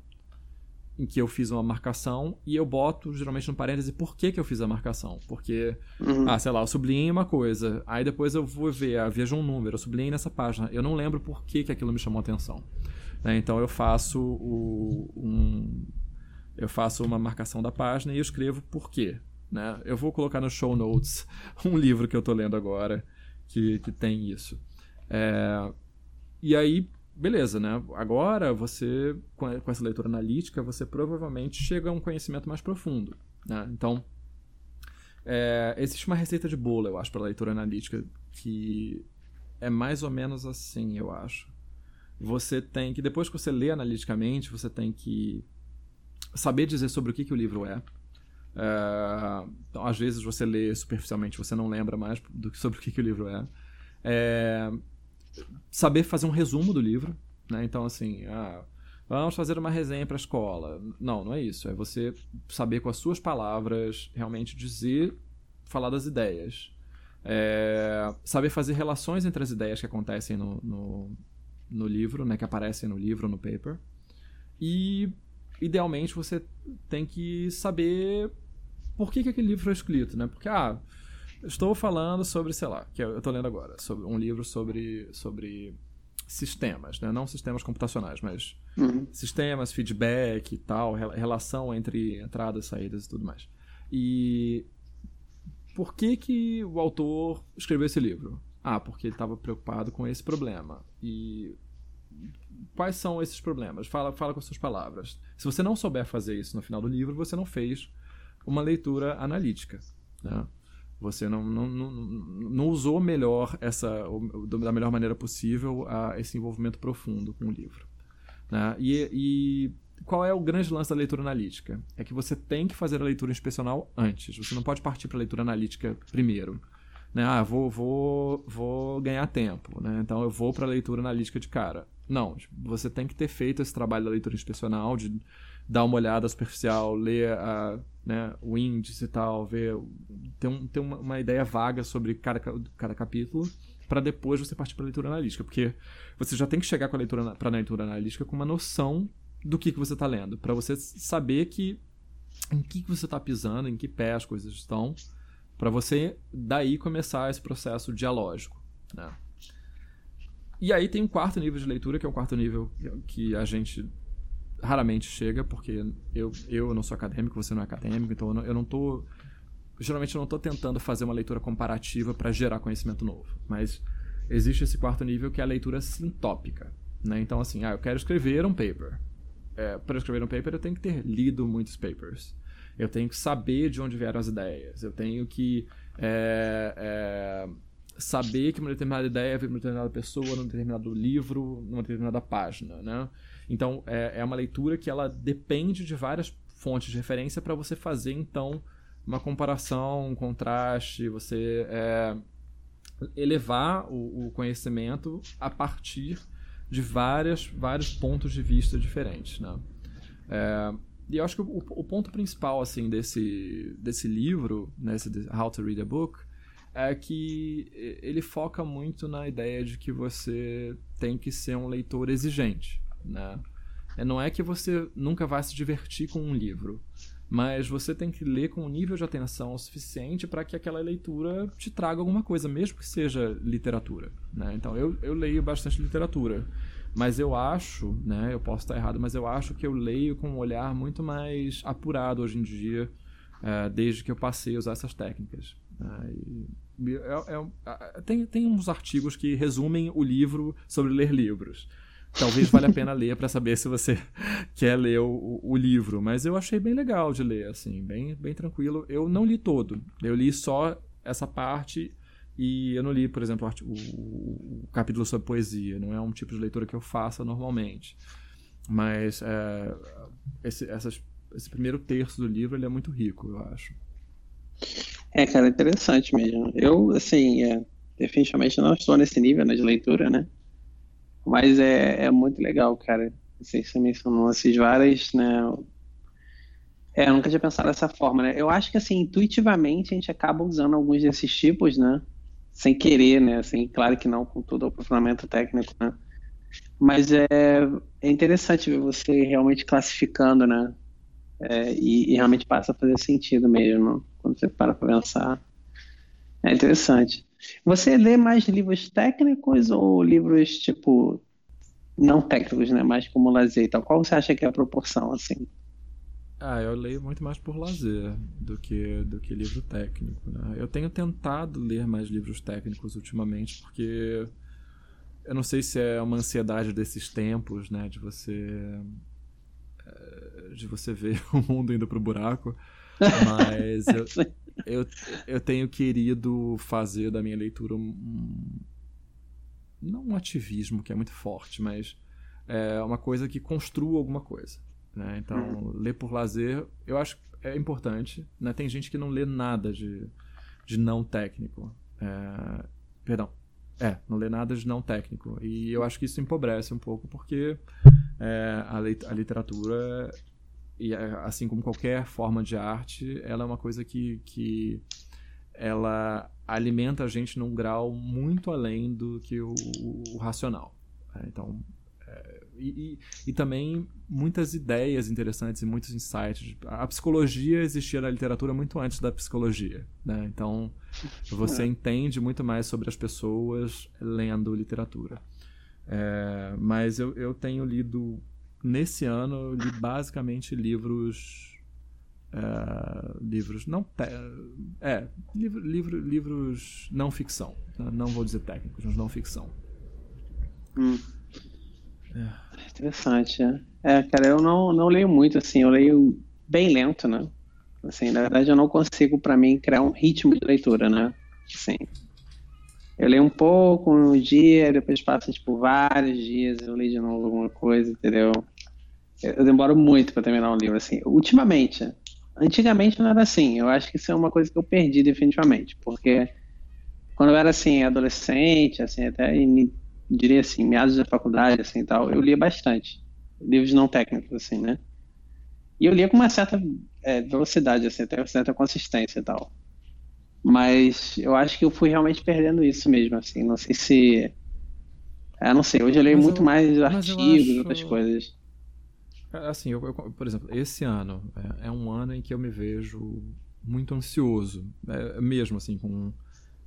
em que eu fiz uma marcação e eu boto geralmente no parêntese por que, que eu fiz a marcação. Porque, uhum. ah, sei lá, eu sublinhei uma coisa, aí depois eu vou ver, ah, vejo um número, eu sublinhei nessa página, eu não lembro por que, que aquilo me chamou a atenção. Né? Então eu faço o, um, eu faço uma marcação da página e eu escrevo por quê. Né? Eu vou colocar no show notes um livro que eu estou lendo agora que, que tem isso. É, e aí, beleza, né? Agora você, com essa leitura analítica, você provavelmente chega a um conhecimento mais profundo. Né? Então, é, existe uma receita de bolo, eu acho, para leitura analítica, que é mais ou menos assim, eu acho. Você tem que, depois que você lê analiticamente, você tem que saber dizer sobre o que, que o livro é. é então, às vezes você lê superficialmente, você não lembra mais do, sobre o que, que o livro é. é saber fazer um resumo do livro, né? Então, assim, ah, vamos fazer uma resenha para a escola. Não, não é isso. É você saber com as suas palavras realmente dizer, falar das ideias. É, saber fazer relações entre as ideias que acontecem no, no, no livro, né? Que aparecem no livro, no paper. E, idealmente, você tem que saber por que, que aquele livro foi escrito, né? Porque, ah Estou falando sobre, sei lá, que eu estou lendo agora, sobre um livro sobre, sobre sistemas, né? não sistemas computacionais, mas uhum. sistemas, feedback e tal, relação entre entradas, saídas e tudo mais. E por que, que o autor escreveu esse livro? Ah, porque ele estava preocupado com esse problema. E quais são esses problemas? Fala, fala com as suas palavras. Se você não souber fazer isso no final do livro, você não fez uma leitura analítica. Né? Você não, não, não, não usou melhor essa, da melhor maneira possível a, esse envolvimento profundo com o livro. Né? E, e qual é o grande lance da leitura analítica? É que você tem que fazer a leitura inspecional antes. Você não pode partir para a leitura analítica primeiro. Né? Ah, vou, vou, vou ganhar tempo, né? então eu vou para a leitura analítica de cara. Não, você tem que ter feito esse trabalho da leitura inspecional, de dar uma olhada superficial, ler a, né, o índice e tal, ver, ter, um, ter uma, uma ideia vaga sobre cada, cada capítulo, para depois você partir para a leitura analítica, porque você já tem que chegar com a leitura para a leitura analítica com uma noção do que, que você está lendo, para você saber que em que, que você está pisando, em que pé as coisas estão, para você daí começar esse processo dialógico, né? E aí tem um quarto nível de leitura, que é o quarto nível que a gente raramente chega, porque eu, eu não sou acadêmico, você não é acadêmico, então eu não, eu não tô. Geralmente eu não estou tentando fazer uma leitura comparativa para gerar conhecimento novo. Mas existe esse quarto nível que é a leitura sintópica. Né? Então, assim, ah, eu quero escrever um paper. É, para escrever um paper, eu tenho que ter lido muitos papers. Eu tenho que saber de onde vieram as ideias. Eu tenho que é, é, saber que uma determinada ideia veio de uma determinada pessoa, num determinado livro, numa determinada página, né? Então, é, é uma leitura que ela depende de várias fontes de referência para você fazer, então, uma comparação, um contraste, você é, elevar o, o, conhecimento a partir de várias, vários pontos de vista diferentes, né? É, e eu acho que o, o, ponto principal assim desse, desse livro, nesse né, How to Read a Book, é que ele foca muito na ideia de que você tem que ser um leitor exigente. Né? É, não é que você nunca vai se divertir com um livro, mas você tem que ler com um nível de atenção suficiente para que aquela leitura te traga alguma coisa, mesmo que seja literatura. Né? Então, eu, eu leio bastante literatura, mas eu acho, né, eu posso estar errado, mas eu acho que eu leio com um olhar muito mais apurado hoje em dia, é, desde que eu passei a usar essas técnicas. Né? E, é, é, tem, tem uns artigos que resumem o livro sobre ler livros talvez valha a pena ler para saber se você quer ler o, o, livro. Mas eu achei bem legal de ler, assim, bem, bem tranquilo. Eu não li todo. Eu li só essa parte e eu não li, por exemplo, o, o capítulo sobre poesia. Não é um tipo de leitura que eu faça normalmente. Mas é, esse, essas, esse primeiro terço do livro ele é muito rico, eu acho. É, cara, interessante mesmo. Eu, assim, é, definitivamente não estou nesse nível né, de leitura, né? Mas é, é muito legal, cara. Você mencionou essas várias, né? É, eu nunca tinha pensado dessa forma, né? Eu acho que, assim, intuitivamente a gente acaba usando alguns desses tipos, né? Sem querer, né? Assim, claro que não com todo o aprofundamento técnico, né? Mas é, é interessante ver você realmente classificando, né? É, e, e, realmente passa a fazer sentido mesmo, quando você para para pensar. É interessante. Você lê mais livros técnicos ou livros, tipo, não técnicos, né? Mais como lazer e tal? Qual você acha que é a proporção, assim? Ah, eu leio muito mais por lazer do que, do que livro técnico, né? Eu tenho tentado ler mais livros técnicos ultimamente, porque eu não sei se é uma ansiedade desses tempos, né? De você... Eh, de você ver o mundo indo pro buraco. Mas eu, eu, eu tenho querido fazer da minha leitura um, não um ativismo que é muito forte, mas é uma coisa que construa alguma coisa. Né? Então, uhum. ler por lazer, eu acho é importante. Né? Tem gente que não lê nada de, de não técnico. É, perdão. É, não lê nada de não técnico. E eu acho que isso empobrece um pouco, porque é, a, a literatura e é, assim como qualquer forma de arte, ela é uma coisa que, que ela alimenta a gente num grau muito além do que o, o racional. Né? Então, é, e, e, também muitas ideias interessantes e muitos insights. A psicologia existia na literatura muito antes da psicologia. Né? Então, você é. entende muito mais sobre as pessoas lendo literatura. É, mas eu, eu tenho lido nesse ano eu li basicamente livros uh, livros não é livro, livro, livros não ficção né? não vou dizer técnicos mas não ficção hum. é. interessante é. é cara eu não não leio muito assim eu leio bem lento né assim na verdade eu não consigo para mim criar um ritmo de leitura né assim eu leio um pouco um dia, depois passa tipo vários dias, eu leio de novo alguma coisa, entendeu? Eu demoro muito para terminar um livro assim. Ultimamente, antigamente não era assim. Eu acho que isso é uma coisa que eu perdi definitivamente, porque quando eu era assim adolescente, assim até diria assim meados da faculdade, assim tal, eu lia bastante livros não técnicos assim, né? E eu lia com uma certa é, velocidade, assim, até uma certa consistência e tal. Mas eu acho que eu fui realmente perdendo isso mesmo, assim. Não sei se. É, não sei, hoje eu leio mas muito eu, mais artigos, acho... outras coisas. É, assim, eu, eu, por exemplo, esse ano é, é, um ano em que eu me vejo muito ansioso, é, mesmo assim, com,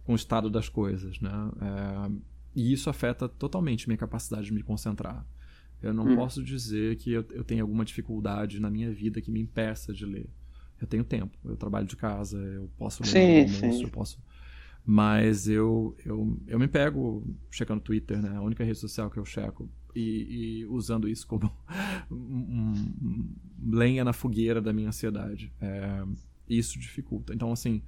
com o estado das coisas, né? É, e isso afeta totalmente minha capacidade de me concentrar. Eu não hum. posso dizer que eu, eu tenho alguma dificuldade na minha vida que me impeça de ler eu tenho tempo. Eu trabalho de casa, eu posso ler sim, almoço, sim. eu posso. Mas eu, eu, eu me pego checando Twitter, né? A única rede social que eu checo. E, e usando isso como lenha na fogueira da minha ansiedade. É, isso dificulta. Então, assim,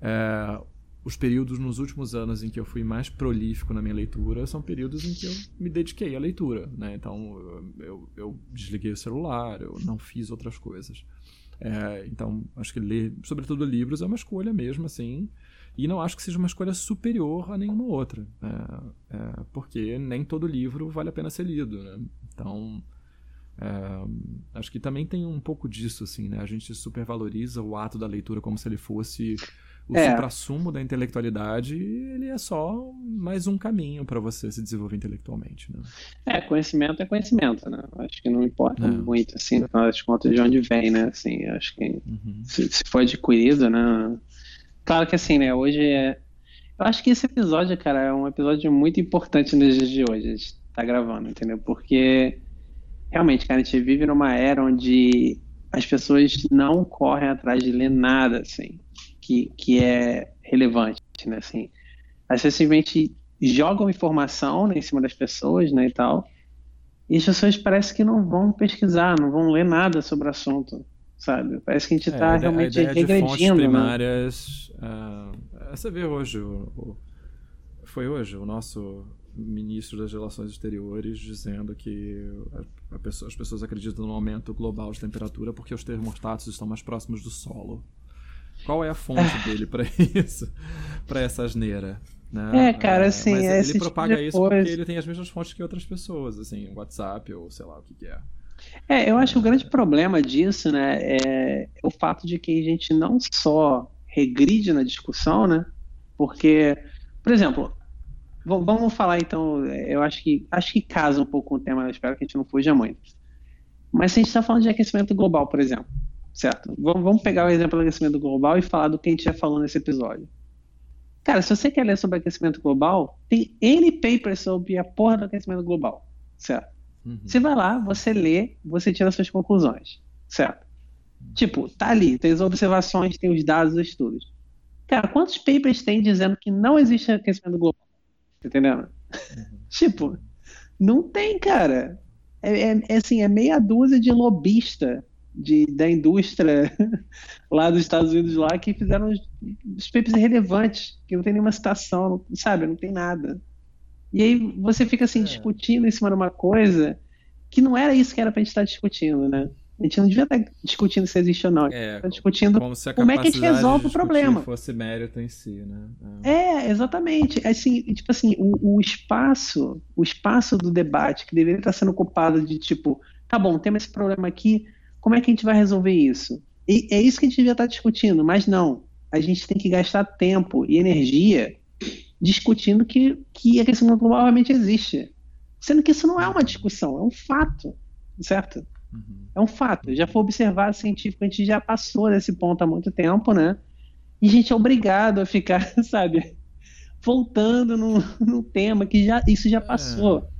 é, os períodos nos últimos anos em que eu fui mais prolífico na minha leitura são períodos em que eu me dediquei à leitura, né? Então, eu, eu desliguei o celular, eu não fiz outras coisas. É, então, acho que ler, sobretudo livros, é uma escolha mesmo, assim. E não acho que seja uma escolha superior a nenhuma outra. É, é, porque nem todo livro vale a pena ser lido, né? Então, é, acho que também tem um pouco disso, assim, né? A gente supervaloriza o ato da leitura como se ele fosse O é. supra-sumo da intelectualidade, ele é só mais um caminho para você se desenvolver intelectualmente, né? É, conhecimento é conhecimento, né? Acho que não importa é. muito, assim, no final das contas, de onde vem, né? Assim, acho que uhum. se, se for adquirido, né? Claro que assim, né? Hoje é... Eu acho que esse episódio, cara, é um episódio muito importante nos dias de hoje. A gente tá gravando, entendeu? Porque realmente, cara, a gente vive numa era onde as pessoas não correm atrás de ler nada, assim que, que é relevante, né? Assim, elas simplesmente jogam informação né, em cima das pessoas, né, e tal, e as pessoas parece que não vão pesquisar, não vão ler nada sobre o assunto, sabe? Parece que a gente está é, realmente a regredindo. De fontes né? primárias, né? Uh, você vê hoje, o, o, foi hoje o nosso ministro das Relações Exteriores dizendo que a, a pessoa, as pessoas acreditam no aumento global de temperatura porque os termostatos estão mais próximos do solo. Qual é a fonte dele para isso? para essa asneira? Né? É, cara, assim. Mas ele tipo propaga isso porque ele tem as mesmas fontes que outras pessoas, assim, WhatsApp ou sei lá o que, que é. É, eu acho que o grande problema disso, né, é o fato de que a gente não só regride na discussão, né, porque, por exemplo, vamos falar então, eu acho que acho que casa um pouco com o tema, eu espero que a gente não fuja muito. Mas se a gente está falando de aquecimento global, por exemplo, certo? Vamos pegar o exemplo do aquecimento global e falar do que a gente já falou nesse episódio. Cara, se você quer ler sobre aquecimento global, tem N papers sobre a porra do aquecimento global, certo? Uhum. Você vai lá, você lê, você tira suas conclusões, certo? Tipo, tá ali, tem as observações, tem os dados, os estudos. Cara, quantos papers tem dizendo que não existe aquecimento global? Tá entendendo? Uhum. tipo, não tem, cara. É, é, é, assim, é meia dúzia de lobista de, da indústria lá dos Estados Unidos lá que fizeram os, os papers irrelevantes, que não tem nenhuma citação, não, sabe? Não tem nada. E aí você fica assim, é. discutindo em cima de uma coisa que não era isso que era pra gente estar discutindo, né? A gente não devia estar discutindo se existe ou não. É, tá discutindo como, como é que a gente resolve o problema. fosse mérito em si, né? É, é exatamente. Assim, tipo assim, o, o, espaço, o espaço do debate que deveria estar sendo ocupado de tipo, tá bom, temos esse problema aqui, como é que a gente vai resolver isso? E é isso que a gente devia estar discutindo, mas não. A gente tem que gastar tempo e energia discutindo que, que aquecimento global realmente existe. Sendo que isso não é uma discussão, é um fato, certo? Uhum. É um fato. Já foi observado científico, a gente já passou desse ponto há muito tempo, né? E a gente é obrigado a ficar, sabe, voltando no, no tema que já isso já é. passou. É.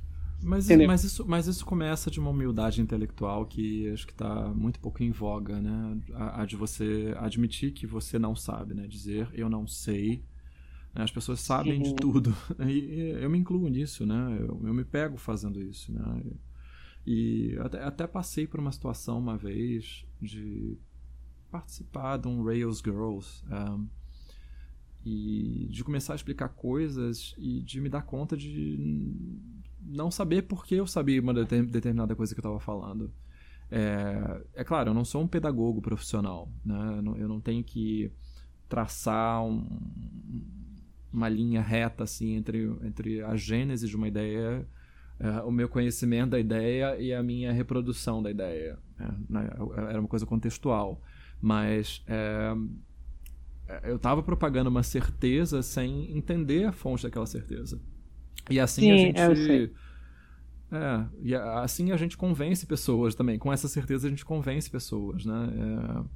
Mas, mas, isso, mas isso começa de uma humildade intelectual que acho que está muito pouco em voga, né? A, a, de você admitir que você não sabe, né? Dizer eu não sei. Né? As pessoas sabem Sim. de tudo. E eu me incluo nisso, né? Eu, eu me pego fazendo isso, né? E até, até passei por uma situação uma vez de participar de um Rails Girls. Um, e de começar a explicar coisas e de me dar conta de não saber por que eu sabia uma determinada coisa que eu estava falando. É, é, claro, eu não sou um pedagogo profissional, né? eu, não, tenho que traçar um, uma linha reta assim entre, entre a gênese de uma ideia, é, o meu conhecimento da ideia e a minha reprodução da ideia. É, né? Era uma coisa contextual. Mas é, eu estava propagando uma certeza sem entender a fonte daquela certeza. E assim Sim, a gente. É, e assim a gente convence pessoas também. Com essa certeza a gente convence pessoas, né?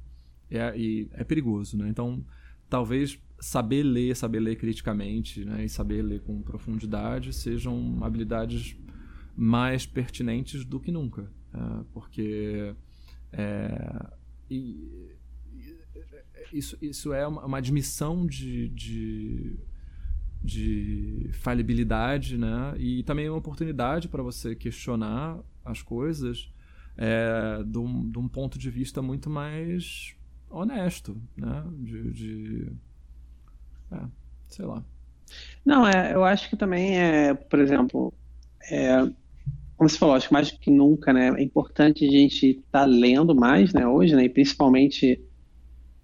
É, é, e é perigoso, né? Então, talvez saber ler, saber ler criticamente, né? E saber ler com profundidade sejam habilidades mais pertinentes do que nunca. É, porque é, e, isso, isso é uma, uma admissão de, de de falibilidade, né? E também é uma oportunidade para você questionar as coisas é, de, um, de, um, ponto de vista muito mais honesto, né? De, de é, sei lá. Não, é, eu acho que também é, por exemplo, é, como você falou, acho que mais do que nunca, né? É importante a gente estar tá lendo mais, né? Hoje, né? E principalmente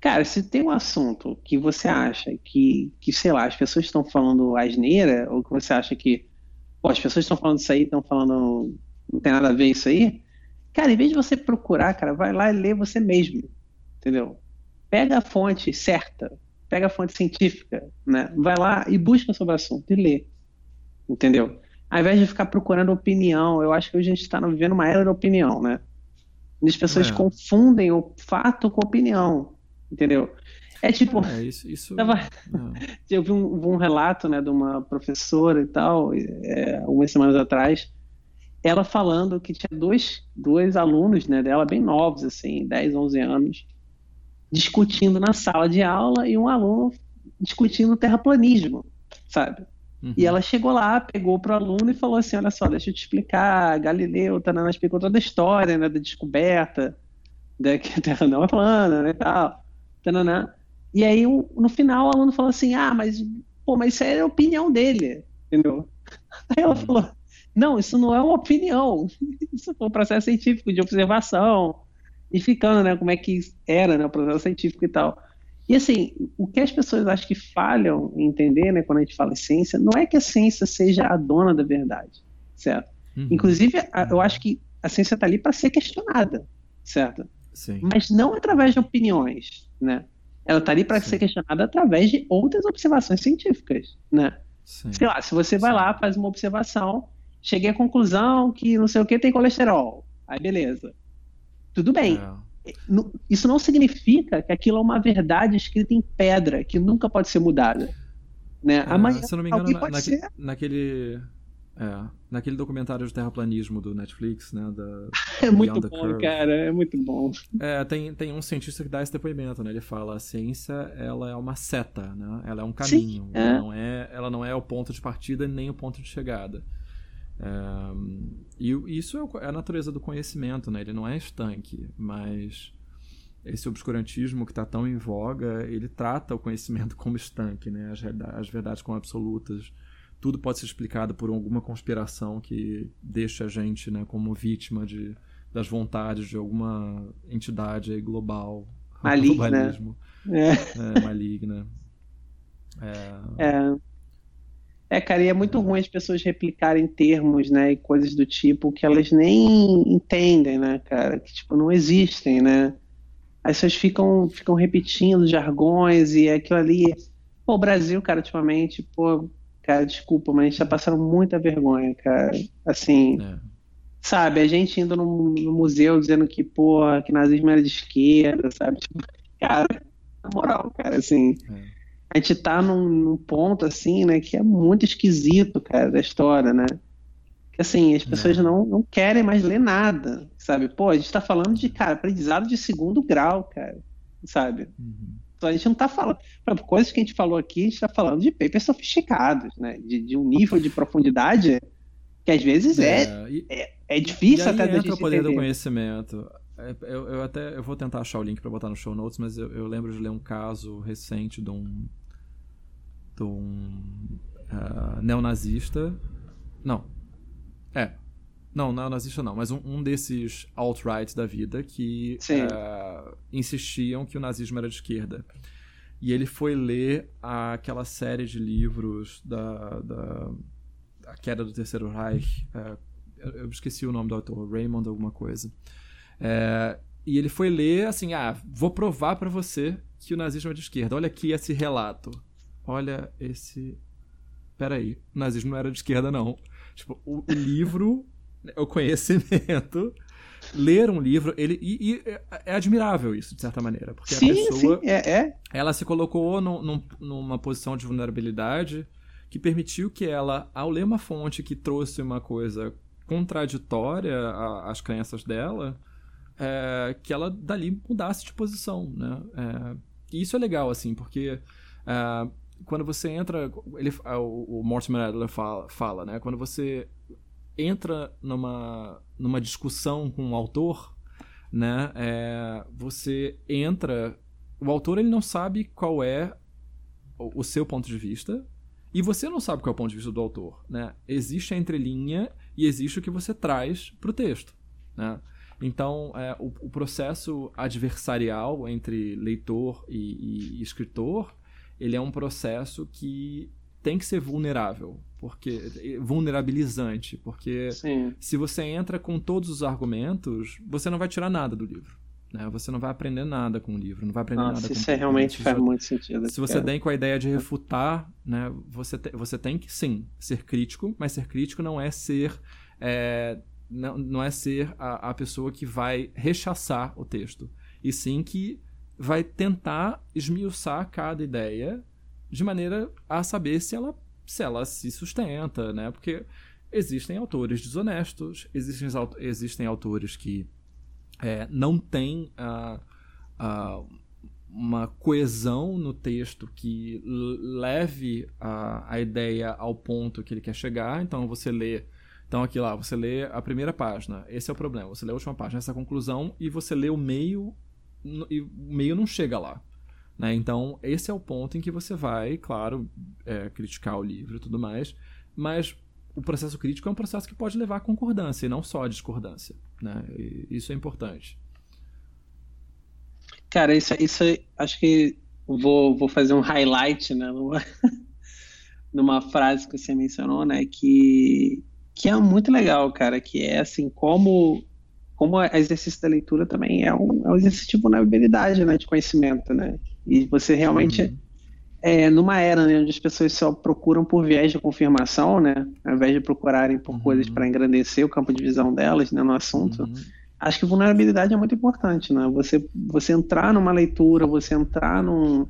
Cara, se tem um assunto que você acha que, que sei lá, as pessoas estão falando asneira, ou que você acha que, pô, as pessoas estão falando isso aí, estão falando, não tem nada a ver isso aí, cara, em vez de você procurar, cara, vai lá e lê você mesmo, entendeu? Pega a fonte certa, pega a fonte científica, né? Vai lá e busca sobre o assunto e lê. Entendeu? Ao invés de ficar procurando opinião, eu acho que hoje a gente está vivendo uma era da opinião, né? As pessoas é. confundem o fato com opinião, entendeu? É tipo. É, isso, isso... Tava... É. Eu vi um, um, relato né, de uma professora e tal, é, algumas semanas atrás, ela falando que tinha dois, dois alunos né, dela, bem novos, assim, 10, 11 anos, discutindo na sala de aula e um aluno discutindo terraplanismo, sabe? Uhum. E ela chegou lá, pegou pro aluno e falou assim: Olha só, deixa eu te explicar. Galileu, Tanana explicou toda a história né, da descoberta, da que a Terra não é plana, né, tal. Tanana. E aí, no final, o aluno falou assim: Ah, mas, pô, mas isso é a opinião dele, entendeu? Aí ela uhum. falou: Não, isso não é uma opinião, isso foi um processo científico de observação, e ficando, né, como é que era, né, o processo científico e tal. E assim, o que as pessoas acho que falham em entender, né, quando a gente fala ciência, não é que a ciência seja a dona da verdade, certo? Uhum. Inclusive, eu acho que a ciência está ali para ser questionada, certo? Sim. Mas não através de opiniões, né? Ela está ali para ser questionada através de outras observações científicas, né? Sim. Sei lá, se você vai Sim. lá, faz uma observação, cheguei à conclusão que não sei o que tem colesterol, aí beleza. Tudo bem. É isso não significa que aquilo é uma verdade escrita em pedra, que nunca pode ser mudada. Né? É, Amanhã, se eu não me engano, na, naque, naquele. É, naquele documentário de terraplanismo do Netflix, né? Da, é muito bom, Curve. cara, é muito bom. É, tem, tem um cientista que dá esse depoimento, né? Ele fala a ciência ela é uma seta, né? Ela é um caminho. Sim, é. Ela, não é, ela não é o ponto de partida nem o ponto de chegada. E isso é, é a natureza do conhecimento, né? Ele não é estanque, mas esse obscurantismo que está tão em voga, ele trata o conhecimento como estanque, né? As, as verdades como absolutas. Tudo pode ser explicado por alguma conspiração que deixa a gente, né, como vítima de, das vontades de alguma entidade global. Maligna. É. é maligna. É... é. É, cara, e é muito ruim as pessoas replicarem termos, né, e coisas do tipo que elas nem entendem, né, cara, que, tipo, não existem, né. As pessoas ficam, ficam repetindo jargões e aquilo ali... Pô, o Brasil, cara, ultimamente, pô, cara, desculpa, mas a gente tá passando muita vergonha, cara. Assim, é. sabe, a gente indo no, no, museu dizendo que, pô, que nazismo era de esquerda, sabe? Tipo, cara, na moral, cara, assim... É a gente tá num, num, ponto, assim, né, que é muito esquisito, cara, da história, né? Que, assim, as pessoas não, não querem mais ler nada, sabe? Pô, a gente tá falando de, cara, aprendizado de segundo grau, cara, sabe? Uhum. Então a gente não tá falando... Coisas que a gente falou aqui, a gente tá falando de papers sofisticados, né? De, de um nível de profundidade que às vezes é, é, e, é, é, difícil até da gente o poder entender. do conhecimento. É, eu, eu, até eu vou tentar achar o link para botar no show notes, mas eu, eu, lembro de ler um caso recente de um, de um uh, neonazista. Não. É. Não, neonazista não, mas um, um desses alt-right da vida que uh, insistiam que o nazismo era de esquerda. E ele foi ler aquela série de livros da, da a queda do Terceiro Reich. Uh, eu esqueci o nome do autor, Raymond alguma coisa. É, e ele foi ler assim: ah, vou provar para você que o nazismo é de esquerda. Olha aqui esse relato. Olha esse. Peraí, o nazismo não era de esquerda, não. Tipo, o, o livro, o conhecimento. Ler um livro, ele. E, e, é admirável isso, de certa maneira. Porque sim, a pessoa. Sim, é, é. Ela se colocou num, num, numa posição de vulnerabilidade que permitiu que ela, ao ler uma fonte que trouxe uma coisa contraditória às crenças dela, é, que ela dali mudasse de posição, né? É, e isso é legal, assim, porque é, quando você entra, ele, o, o Mortimer Adler fala, fala, né? Quando você entra numa, numa discussão com um autor, né? É, você entra, o autor ele não sabe qual é o, o seu ponto de vista e você não sabe qual é o ponto de vista do autor, né? Existe a entrelinha e existe o que você traz para o texto, né? Então, é, o, o, processo adversarial entre leitor e, e, escritor, ele é um processo que tem que ser vulnerável, porque vulnerabilizante, porque Sim. se você entra com todos os argumentos, você não vai tirar nada do livro. Né? Você não vai aprender nada com o livro, não vai aprender Nossa, nada com isso é realmente faz muito sentido. Se você vem com a ideia de refutar, né, você, te, você tem que sim ser crítico, mas ser crítico não é ser é, não, não é ser a, a pessoa que vai rechaçar o texto, e sim que vai tentar esmiuçar cada ideia de maneira a saber se ela se ela se sustenta, né? Porque existem autores desonestos, existem, existem autores que é, não têm uh, uh, uma coesão no texto que leve a, a ideia ao ponto que ele quer chegar. Então você lê. Então aqui lá, você lê a primeira página, esse é o problema. Você lê a última página, essa é a conclusão, e você lê o meio, e o meio não chega lá. Né? Então, esse é o ponto em que você vai, claro, é, criticar o livro e tudo mais, mas o processo crítico é um processo que pode levar a concordância e não só a discordância. Né? Isso é importante. Cara, isso, isso acho que vou, vou fazer um highlight né, numa, numa frase que você mencionou, né? Que, que é muito legal, cara, que é assim, como como exercício da leitura também é um, é um exercício de vulnerabilidade, né, de conhecimento, né, e você realmente uhum é, numa era né, onde as pessoas só procuram por viés de confirmação, né, ao invés de procurarem por uhum. coisas para engrandecer o campo de visão delas né, no assunto, uhum. acho que vulnerabilidade é muito importante, né? Você, você entrar numa leitura, você entrar num.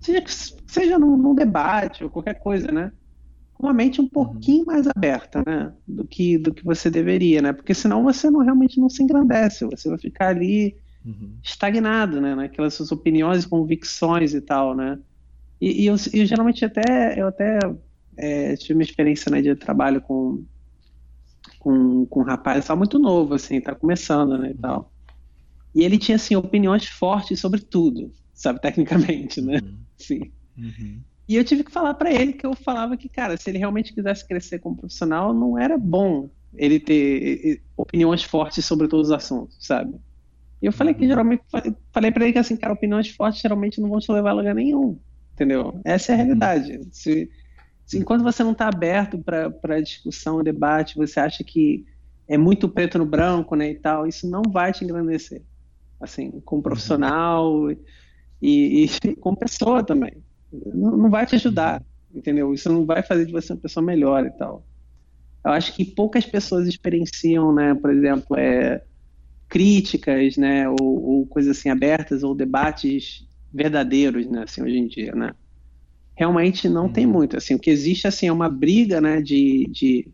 Seja, seja num, num debate ou qualquer coisa, né? Uma mente um uhum. pouquinho uhum. mais aberta, né? Do que, do que você deveria, né? Porque senão você não realmente não se engrandece, você vai ficar ali uhum. estagnado, né? Naquelas suas opiniões convicções e tal, né? E, e eu, eu, geralmente até eu até é, tive uma experiência né, de trabalho com com, com um rapaz tá muito novo assim, tá começando, né, e tal. E ele tinha assim opiniões fortes sobre tudo, sabe, tecnicamente, né? Uhum. Sim. Uhum. E eu tive que falar para ele que eu falava que, cara, se ele realmente quisesse crescer como profissional, não era bom ele ter opiniões fortes sobre todos os assuntos, sabe? E eu falei que uhum. geralmente falei para ele que assim, cara, opiniões fortes geralmente não vão te levar a lugar nenhum entendeu? Essa é a realidade. Se, se enquanto você não está aberto para discussão, debate, você acha que é muito preto no branco, né, e tal, isso não vai te engrandecer, assim, como profissional e, e, e como pessoa também. Não, não, vai te ajudar, entendeu? Isso não vai fazer de você uma pessoa melhor e tal. Eu acho que poucas pessoas experienciam, né, por exemplo, é, críticas, né, ou, ou coisas assim abertas, ou debates verdadeiros, né, assim, hoje em dia, né? Realmente não tem uhum. muito, assim, o que existe, assim, é uma briga, né, de, de,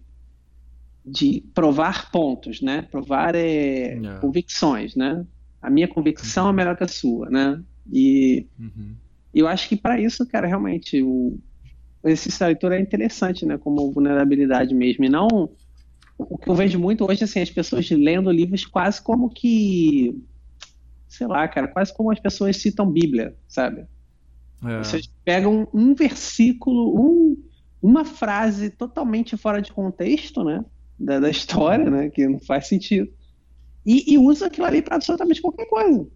de provar pontos, né, provar é, convicções, né? A minha convicção é uhum. é melhor que a sua, né? E uhum. Eu acho que para isso, cara, realmente, o, esse leitura é interessante, né, como vulnerabilidade mesmo, e não o que eu vejo muito hoje, assim, as pessoas lendo livros quase como que sei lá, cara, quase como as pessoas citam Bíblia, sabe? É. Vocês pegam um versículo, um, uma frase totalmente fora de contexto, né? Da, da história, né? Que não faz sentido. E, e usa aquilo ali para absolutamente qualquer coisa,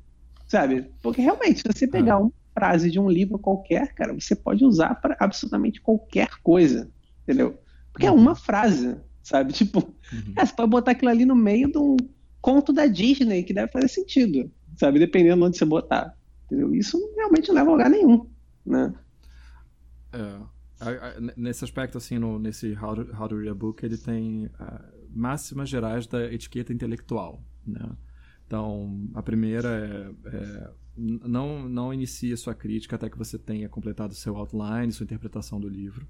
sabe? Porque realmente, se você pegar é. uma frase de um livro qualquer, cara, você pode usar para absolutamente qualquer coisa, entendeu? Porque é uhum. é uma frase, sabe? Tipo, uhum. é, você pode botar aquilo ali no meio de um conto da Disney que deve fazer sentido sabe? Dependendo de onde você botar. Entendeu? Isso realmente não leva a lugar nenhum, né? É, nesse aspecto, assim, no, nesse How to, How to Read a Book, ele tem uh, máximas gerais da etiqueta intelectual, né? Então, a primeira é, é não, não inicie sua crítica até que você tenha completado seu outline, sua interpretação do livro.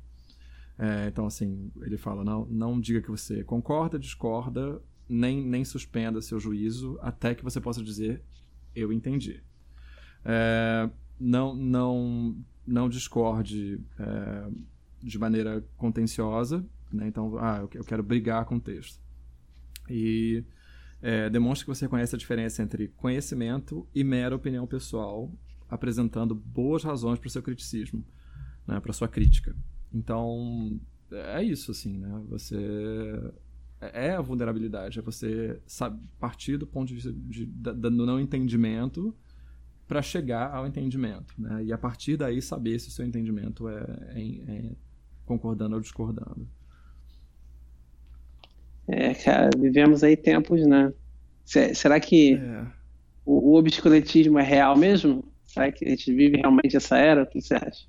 É, então, assim, ele fala, não, não diga que você concorda, discorda, nem, nem suspenda seu juízo até que você possa dizer eu entendi. É, não, não, não discorde é, de maneira contenciosa, né? então, ah, eu quero brigar com o texto. E é, demonstre que você conhece a diferença entre conhecimento e mera opinião pessoal, apresentando boas razões para o seu criticismo, né? para sua crítica. Então, é isso, assim, né? Você é, é a vulnerabilidade, é você sabe, partir do ponto de vista de, de, do não entendimento para chegar ao entendimento, né? E a partir daí saber se o seu entendimento é, é, é concordando ou discordando. É, cara, vivemos aí tempos, né? Será que é. o, o obscurantismo é real mesmo? Será que a gente vive realmente essa era? O que você acha?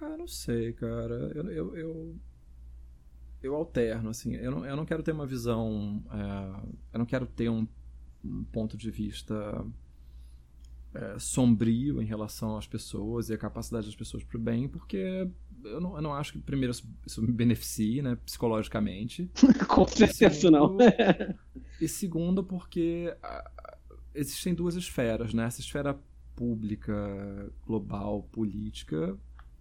Ah, não sei, cara. Eu, eu, eu, eu alterno, assim. Eu não, eu não quero ter uma visão. É, eu não quero ter um, um ponto de vista é, sombrio em relação às pessoas e a capacidade das pessoas para o bem, porque eu não, eu não acho que, primeiro, isso me beneficie né, psicologicamente. Com certeza não. e segundo, porque existem duas esferas, né? Essa esfera pública, global, política,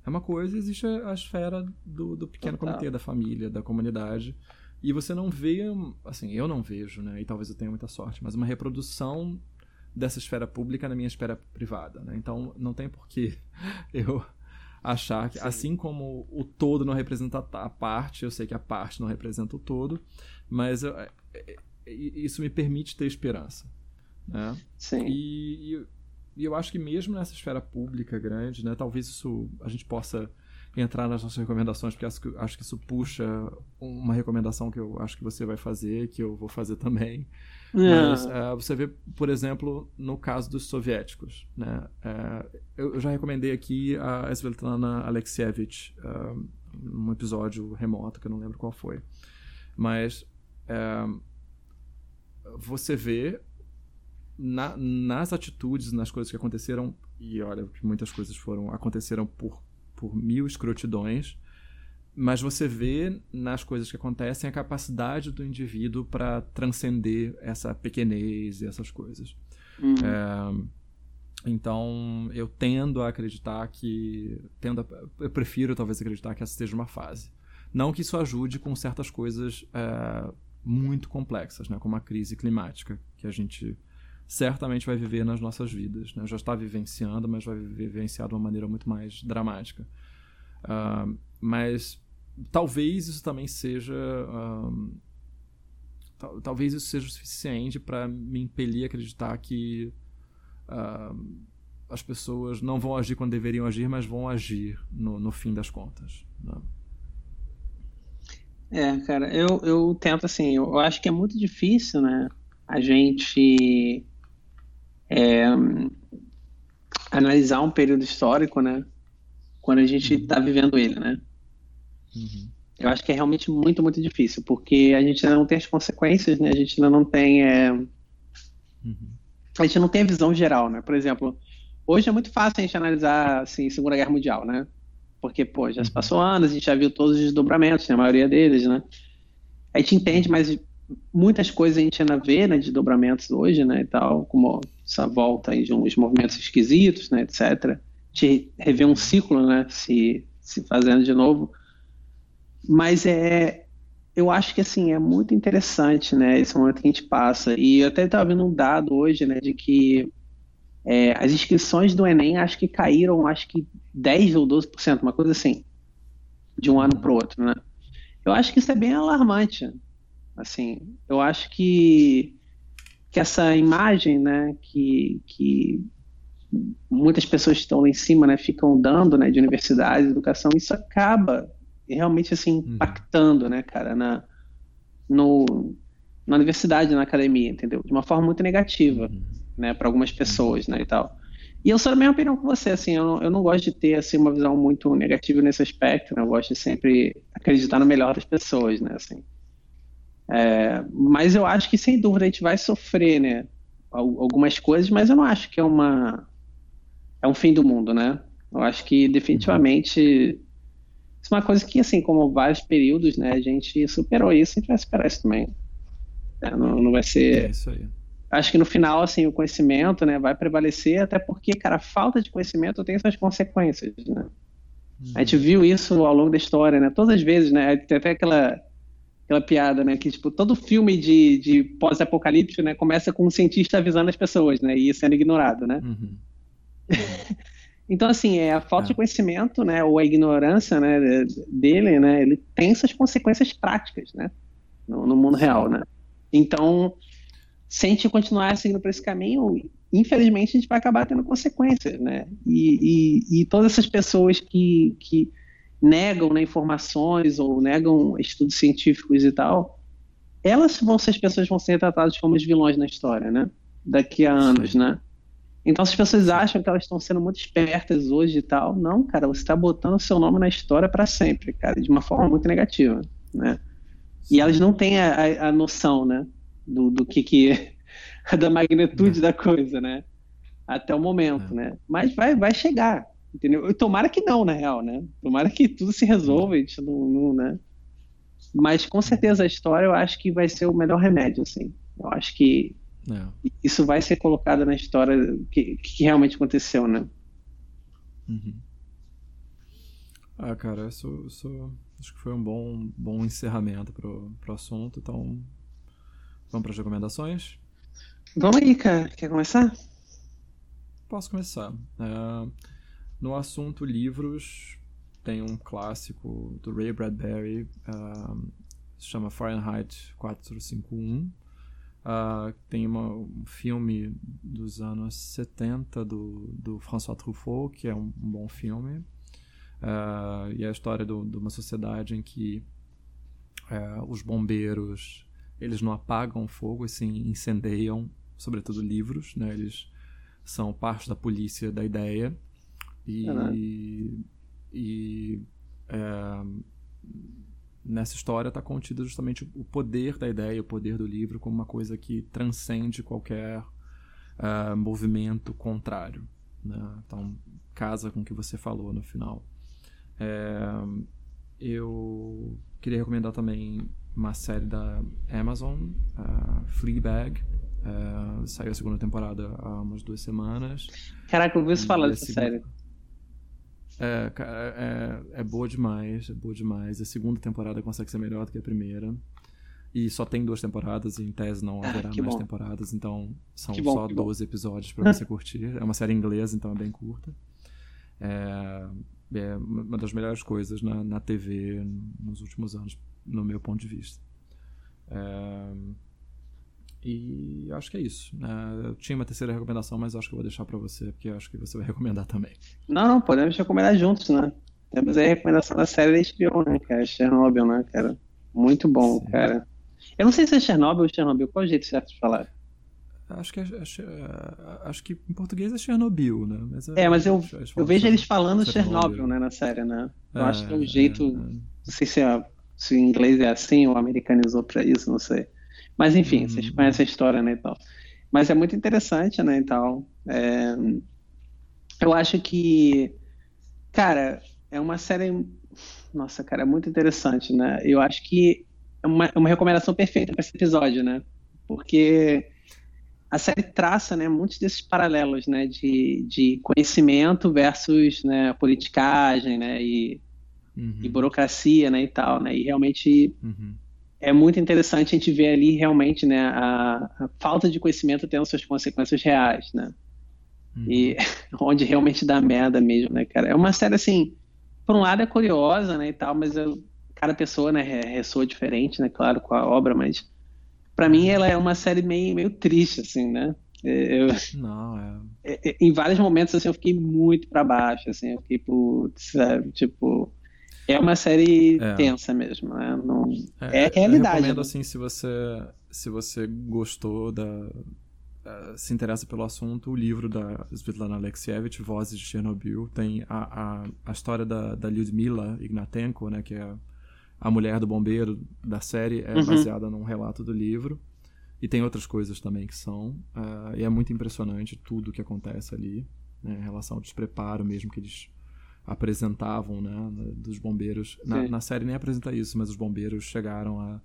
é uma coisa, existe a esfera do, do pequeno Total. comitê, da família, da comunidade. E você não vê, assim, eu não vejo, né? E talvez eu tenha muita sorte, mas uma reprodução dessa esfera pública na minha esfera privada, né? Então não tem por que eu achar que, Sim. assim como o todo não representa a parte, eu sei que a parte não representa o todo, mas eu, é, é, é, isso me permite ter esperança. Né? Sim. E, e, e, eu acho que mesmo nessa esfera pública grande, né, talvez isso a gente possa entrar nas nossas recomendações, porque acho que, acho que isso puxa uma recomendação que eu acho que você vai fazer, que eu vou fazer também. Mas uh, você vê, por exemplo, no caso dos soviéticos. Né? Uh, eu, já recomendei aqui a Svetlana Alexievich, uh, num episódio remoto, que eu não lembro qual foi. Mas você vê na, nas atitudes, nas coisas que aconteceram, e olha que muitas coisas foram aconteceram por, por mil escrotidões, mas você vê nas coisas que acontecem a capacidade do indivíduo para transcender essa pequenez e essas coisas. Uhum. É, então eu tendo a acreditar que. Tendo a, eu prefiro talvez acreditar que essa seja uma fase. Não que isso ajude com certas coisas é, muito complexas, né, como a crise climática, que a gente certamente vai viver nas nossas vidas. Né? Já está vivenciando, mas vai vivenciar de uma maneira muito mais dramática. Uh, mas talvez isso também seja. Um, talvez isso seja o suficiente para me impelir a acreditar que uh, as pessoas não vão agir quando deveriam agir, mas vão agir no, no fim das contas. Né? É, cara, eu, eu tento assim, eu acho que é muito difícil, né, a gente é, analisar um período histórico, né? Quando a gente está uhum. vivendo ele, né? Uhum. Eu acho que é realmente muito, muito difícil, porque a gente ainda não tem as consequências, né? A gente ainda não tem. É... Uhum. A gente não tem a visão geral, né? Por exemplo, hoje é muito fácil a gente analisar assim, Segunda Guerra Mundial, né? Porque, pô, já se uhum. passou anos, a gente já viu todos os desdobramentos, né? a maioria deles, né? A gente entende, mas muitas coisas a gente ainda vê, né, de dobramentos hoje, né, e tal, como essa volta aí de uns movimentos esquisitos, né, etc. De rever um ciclo, né, se, se fazendo de novo. Mas é, eu acho que, assim, é muito interessante, né, esse momento que a gente passa. E eu até estava vendo um dado hoje, né, de que é, as inscrições do Enem acho que caíram, acho que 10 ou 12%, uma coisa assim, de um ano para o outro, né. Eu acho que isso é bem alarmante, Assim, eu acho que, que essa imagem, né, que, que muitas pessoas que estão lá em cima, né, ficam dando, né, de universidade, educação, isso acaba realmente assim uhum. impactando, né, cara, na no, na universidade, na academia, entendeu? De uma forma muito negativa, uhum. né, para algumas pessoas, né, e tal. E eu sou da mesma opinião que você, assim, eu não, eu não gosto de ter assim uma visão muito negativa nesse aspecto, né? Eu gosto de sempre acreditar no melhor das pessoas, né, assim. É, mas eu acho que sem dúvida a gente vai sofrer, né? Algumas coisas, mas eu não acho que é uma é um fim do mundo, né? Eu acho que definitivamente isso é uma coisa que, assim, como vários períodos, né? A gente superou isso e a gente vai superar isso também. É, não, não vai ser. É isso aí. Acho que no final, assim, o conhecimento, né, vai prevalecer, até porque, cara, a falta de conhecimento tem suas consequências, né? A gente uhum. viu isso ao longo da história, né? Todas as vezes, né? Tem até aquela aquela piada, né? Que, tipo, todo filme de, de pós-apocalíptico, né? Começa com um cientista avisando as pessoas, né? E sendo ignorado, né? Uhum. então, assim, é a falta é. de conhecimento, né? Ou a ignorância, né? Dele, né? Ele tem essas consequências práticas, né? No, no mundo real, né? Então, se a gente continuar seguindo por esse caminho, infelizmente a gente vai acabar tendo consequências, né? E, e, e todas essas pessoas que, que negam né, informações ou negam estudos científicos e tal, elas vão ser as pessoas que vão ser tratadas como os vilões na história, né? daqui a anos, Sim. né? Então, se as pessoas acham que elas estão sendo muito espertas hoje e tal, não, cara, você está botando o seu nome na história para sempre, cara, de uma forma muito negativa, né? E elas não têm a, a noção, né, do, do que que da magnitude é. da coisa, né? Até o momento, é. né? Mas vai, vai chegar, entendeu? Tomara que não, na real, né? Tomara que tudo se resolva, a gente não, não né? Mas com certeza a história eu acho que vai ser o melhor remédio, assim. Eu acho que é. isso vai ser colocado na história que, que realmente aconteceu, né? Uhum. Ah, cara, isso, isso, acho que foi um bom, bom encerramento pro, pro assunto. Então, vamos para as recomendações? Vamos aí, cara. Quer começar? Posso começar. É, no assunto livros, tem um clássico do Ray Bradbury, uh, se chama Fahrenheit 451. Uh, tem uma, um filme dos anos 70 do, do François Truffaut, que é um, um bom filme. Uh, e é a história do, de uma sociedade em que uh, os bombeiros eles não apagam fogo, e sim incendeiam, sobretudo livros. Né? Eles são parte da polícia da ideia. E, uhum. e é, nessa história está contido justamente o poder da ideia, o poder do livro como uma coisa que transcende qualquer uh, movimento contrário. Né? Então, casa com o que você falou no final. É, eu queria recomendar também uma série da Amazon, uh, Fleabag. Uh, saiu a segunda temporada há umas duas semanas. Caraca, eu ouvi você falar dessa série. É, é, é boa demais, é boa demais. A segunda temporada consegue ser melhor do que a primeira. E só tem duas temporadas, e em tese não ah, haverá ah, mais bom. temporadas, então são bom, só 12 bom. episódios para você curtir. É uma série inglesa, então é bem curta. É, é uma das melhores coisas na, na TV nos últimos anos, no meu ponto de vista. É, e acho que é isso. É, eu tinha uma terceira recomendação, mas acho que eu vou deixar para você, porque acho que você vai recomendar também. Não, não, podemos recomendar juntos, né? Temos aí a recomendação da série da HBO, né, cara? Chernobyl, né, cara? Muito bom, Sim. cara. Eu não sei se é Chernobyl ou Chernobyl, qual é o jeito certo de falar? Acho que, é, acho, é, acho que em português é Chernobyl, né? Mas é, é mas eu, eu vejo eles falando Chernobyl, Chernobyl, né, na série, né? Eu acho que é um jeito. Não sei se, é, se em inglês é assim ou americanizou pra isso, não sei. Mas enfim, vocês conhecem a história, né, e tal. Mas é muito interessante, né, e tal. É... Eu acho que, cara, é uma série, nossa, cara, é muito interessante, né? Eu acho que é uma, é uma recomendação perfeita para esse episódio, né? Porque a série traça, né, muitos desses paralelos, né, de, de conhecimento versus, né, politicagem, né, e, uhum. e burocracia, né, e tal, né, e realmente uhum é muito interessante a gente ver ali realmente né, a, a falta de conhecimento tendo suas consequências reais, né? Uhum. E onde realmente dá merda mesmo, né, cara? É uma série assim, por um lado é curiosa, né, e tal, mas eu, cada pessoa, né, ressoa diferente, né, claro, com a obra, mas para mim ela é uma série meio, meio triste, assim, né? Eu, Não, é... em vários momentos, assim, eu fiquei muito para baixo, assim, eu fiquei, putz, sabe, tipo é uma série é. tensa mesmo, né? Não... É, é realidade. Eu recomendo, né? assim, se você, se você gostou da... Uh, se interessa pelo assunto, o livro da Svetlana Alexievich, Vozes de Chernobyl, tem a, a, a história da, da Lyudmila Ignatenko, né, que é a mulher do bombeiro da série, é uhum. baseada num relato do livro. E tem outras coisas também que são. Uh, e é muito impressionante tudo o que acontece ali, né, em relação ao despreparo mesmo que eles apresentavam, né, dos bombeiros. Na, na, série nem apresenta isso, mas os bombeiros chegaram a,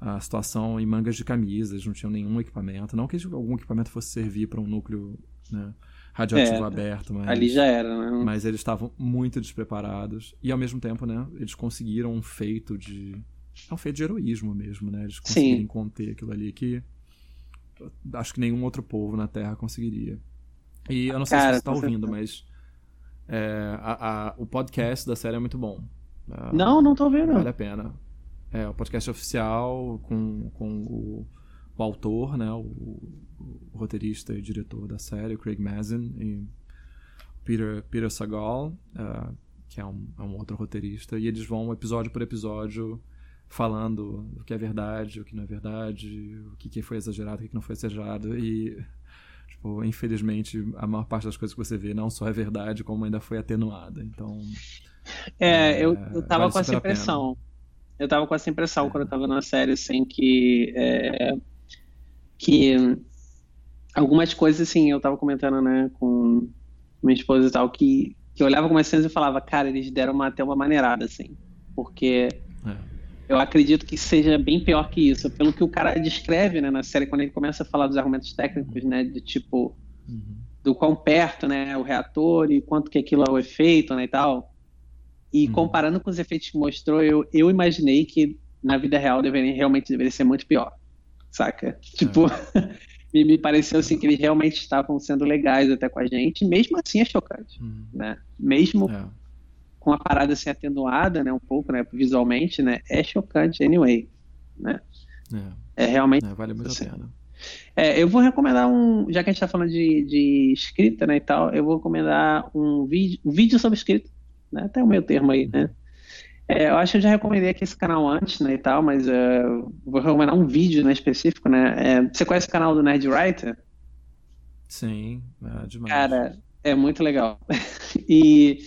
a situação em mangas de camisas, não tinham nenhum equipamento. Não que algum equipamento fosse servir para um núcleo né, radioativo é, aberto, mas ali já era, né? Mas eles estavam muito despreparados e ao mesmo tempo, né, eles conseguiram um feito de é um feito de heroísmo mesmo, né? Eles conseguiram conter aquilo ali que acho que nenhum outro povo na Terra conseguiria. E eu não sei Cara, se você está ouvindo, mas é, a, a, o podcast da série é muito bom. É, não, não tô vendo. Vale a pena. É o podcast oficial com, com o, o autor, né, o, o, roteirista e diretor da série, Craig Mazin, e Peter, Peter Sagal, uh, que é um, é um, outro roteirista, e eles vão episódio por episódio falando o que é verdade, o que não é verdade, o que foi exagerado, o que não foi exagerado. E, tipo, infelizmente, a maior parte das coisas que você vê não só é verdade, como ainda foi atenuada. Então. É, é eu, eu tava vale com essa impressão. Eu tava com essa impressão é. quando eu tava na série, assim, que. É, que algumas coisas, assim, eu tava comentando, né, com minha esposa e tal, que, que eu olhava algumas cenas e falava, cara, eles deram uma, até uma maneirada, assim. Porque. É eu acredito que seja bem pior que isso. Pelo que o cara descreve né, na série, quando ele começa a falar dos argumentos técnicos, né? De tipo, uhum. do quão perto né, o reator e quanto que aquilo é o efeito né, e tal. E uhum. comparando com os efeitos que mostrou, eu, eu imaginei que na vida real deveria, realmente deveria ser muito pior. Saca? Tipo, é. me, me pareceu assim que eles realmente estavam sendo legais até com a gente. Mesmo assim é chocante. Uhum. Né? Mesmo. É com a parada assim atenuada, né, um pouco, né, visualmente, né, é chocante anyway, né? É, é realmente. É, vale muito assim. a pena. É, eu vou recomendar um, já que a gente está falando de, de escrita, né, e tal, eu vou recomendar um vídeo, um vídeo sobre escrita, né, até o meu termo aí, né. É, eu acho que eu já recomendei aqui esse canal antes, né, e tal, mas uh, vou recomendar um vídeo, né, específico, né. É, você conhece o canal do Nerd Writer? Sim, é demais. Cara, é muito legal. e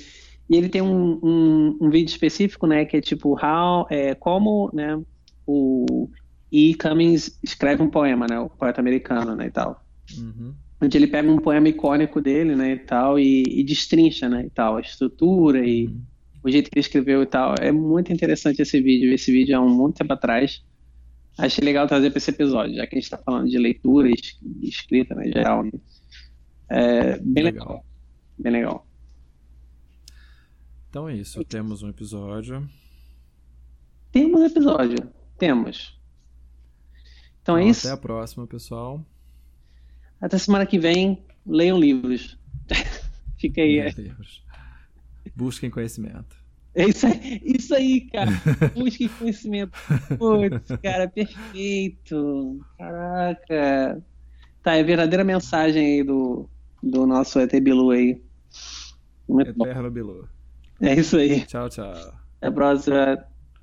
e ele tem um, um, um, vídeo específico, né, que é tipo how, é, como, né, o E. Cummings escreve um poema, né, o poeta americano, né, e tal. Uhum. Onde ele pega um poema icônico dele, né, e tal, e, e destrincha, né, e tal, a estrutura e uhum. o jeito que ele escreveu e tal. É muito interessante esse vídeo. Esse vídeo há um muito tempo atrás. Achei legal trazer para esse episódio, já que a gente está falando de leitura e escrita, né, geral. Né? É bem legal. legal. Bem legal. Então é isso, temos um episódio. Temos um episódio, temos. Então, é então é isso. Até a próxima, pessoal. Até semana que vem, leiam livros. Fica aí. É. Livros. Busquem conhecimento. É isso aí, isso aí cara. Busquem conhecimento. Putz, cara, perfeito. Caraca. Tá, é a verdadeira mensagem aí do, do nosso ET Bilu aí. Muito Eterno bom. Bilu. É isso aí. Tchau, tchau. Até a próxima.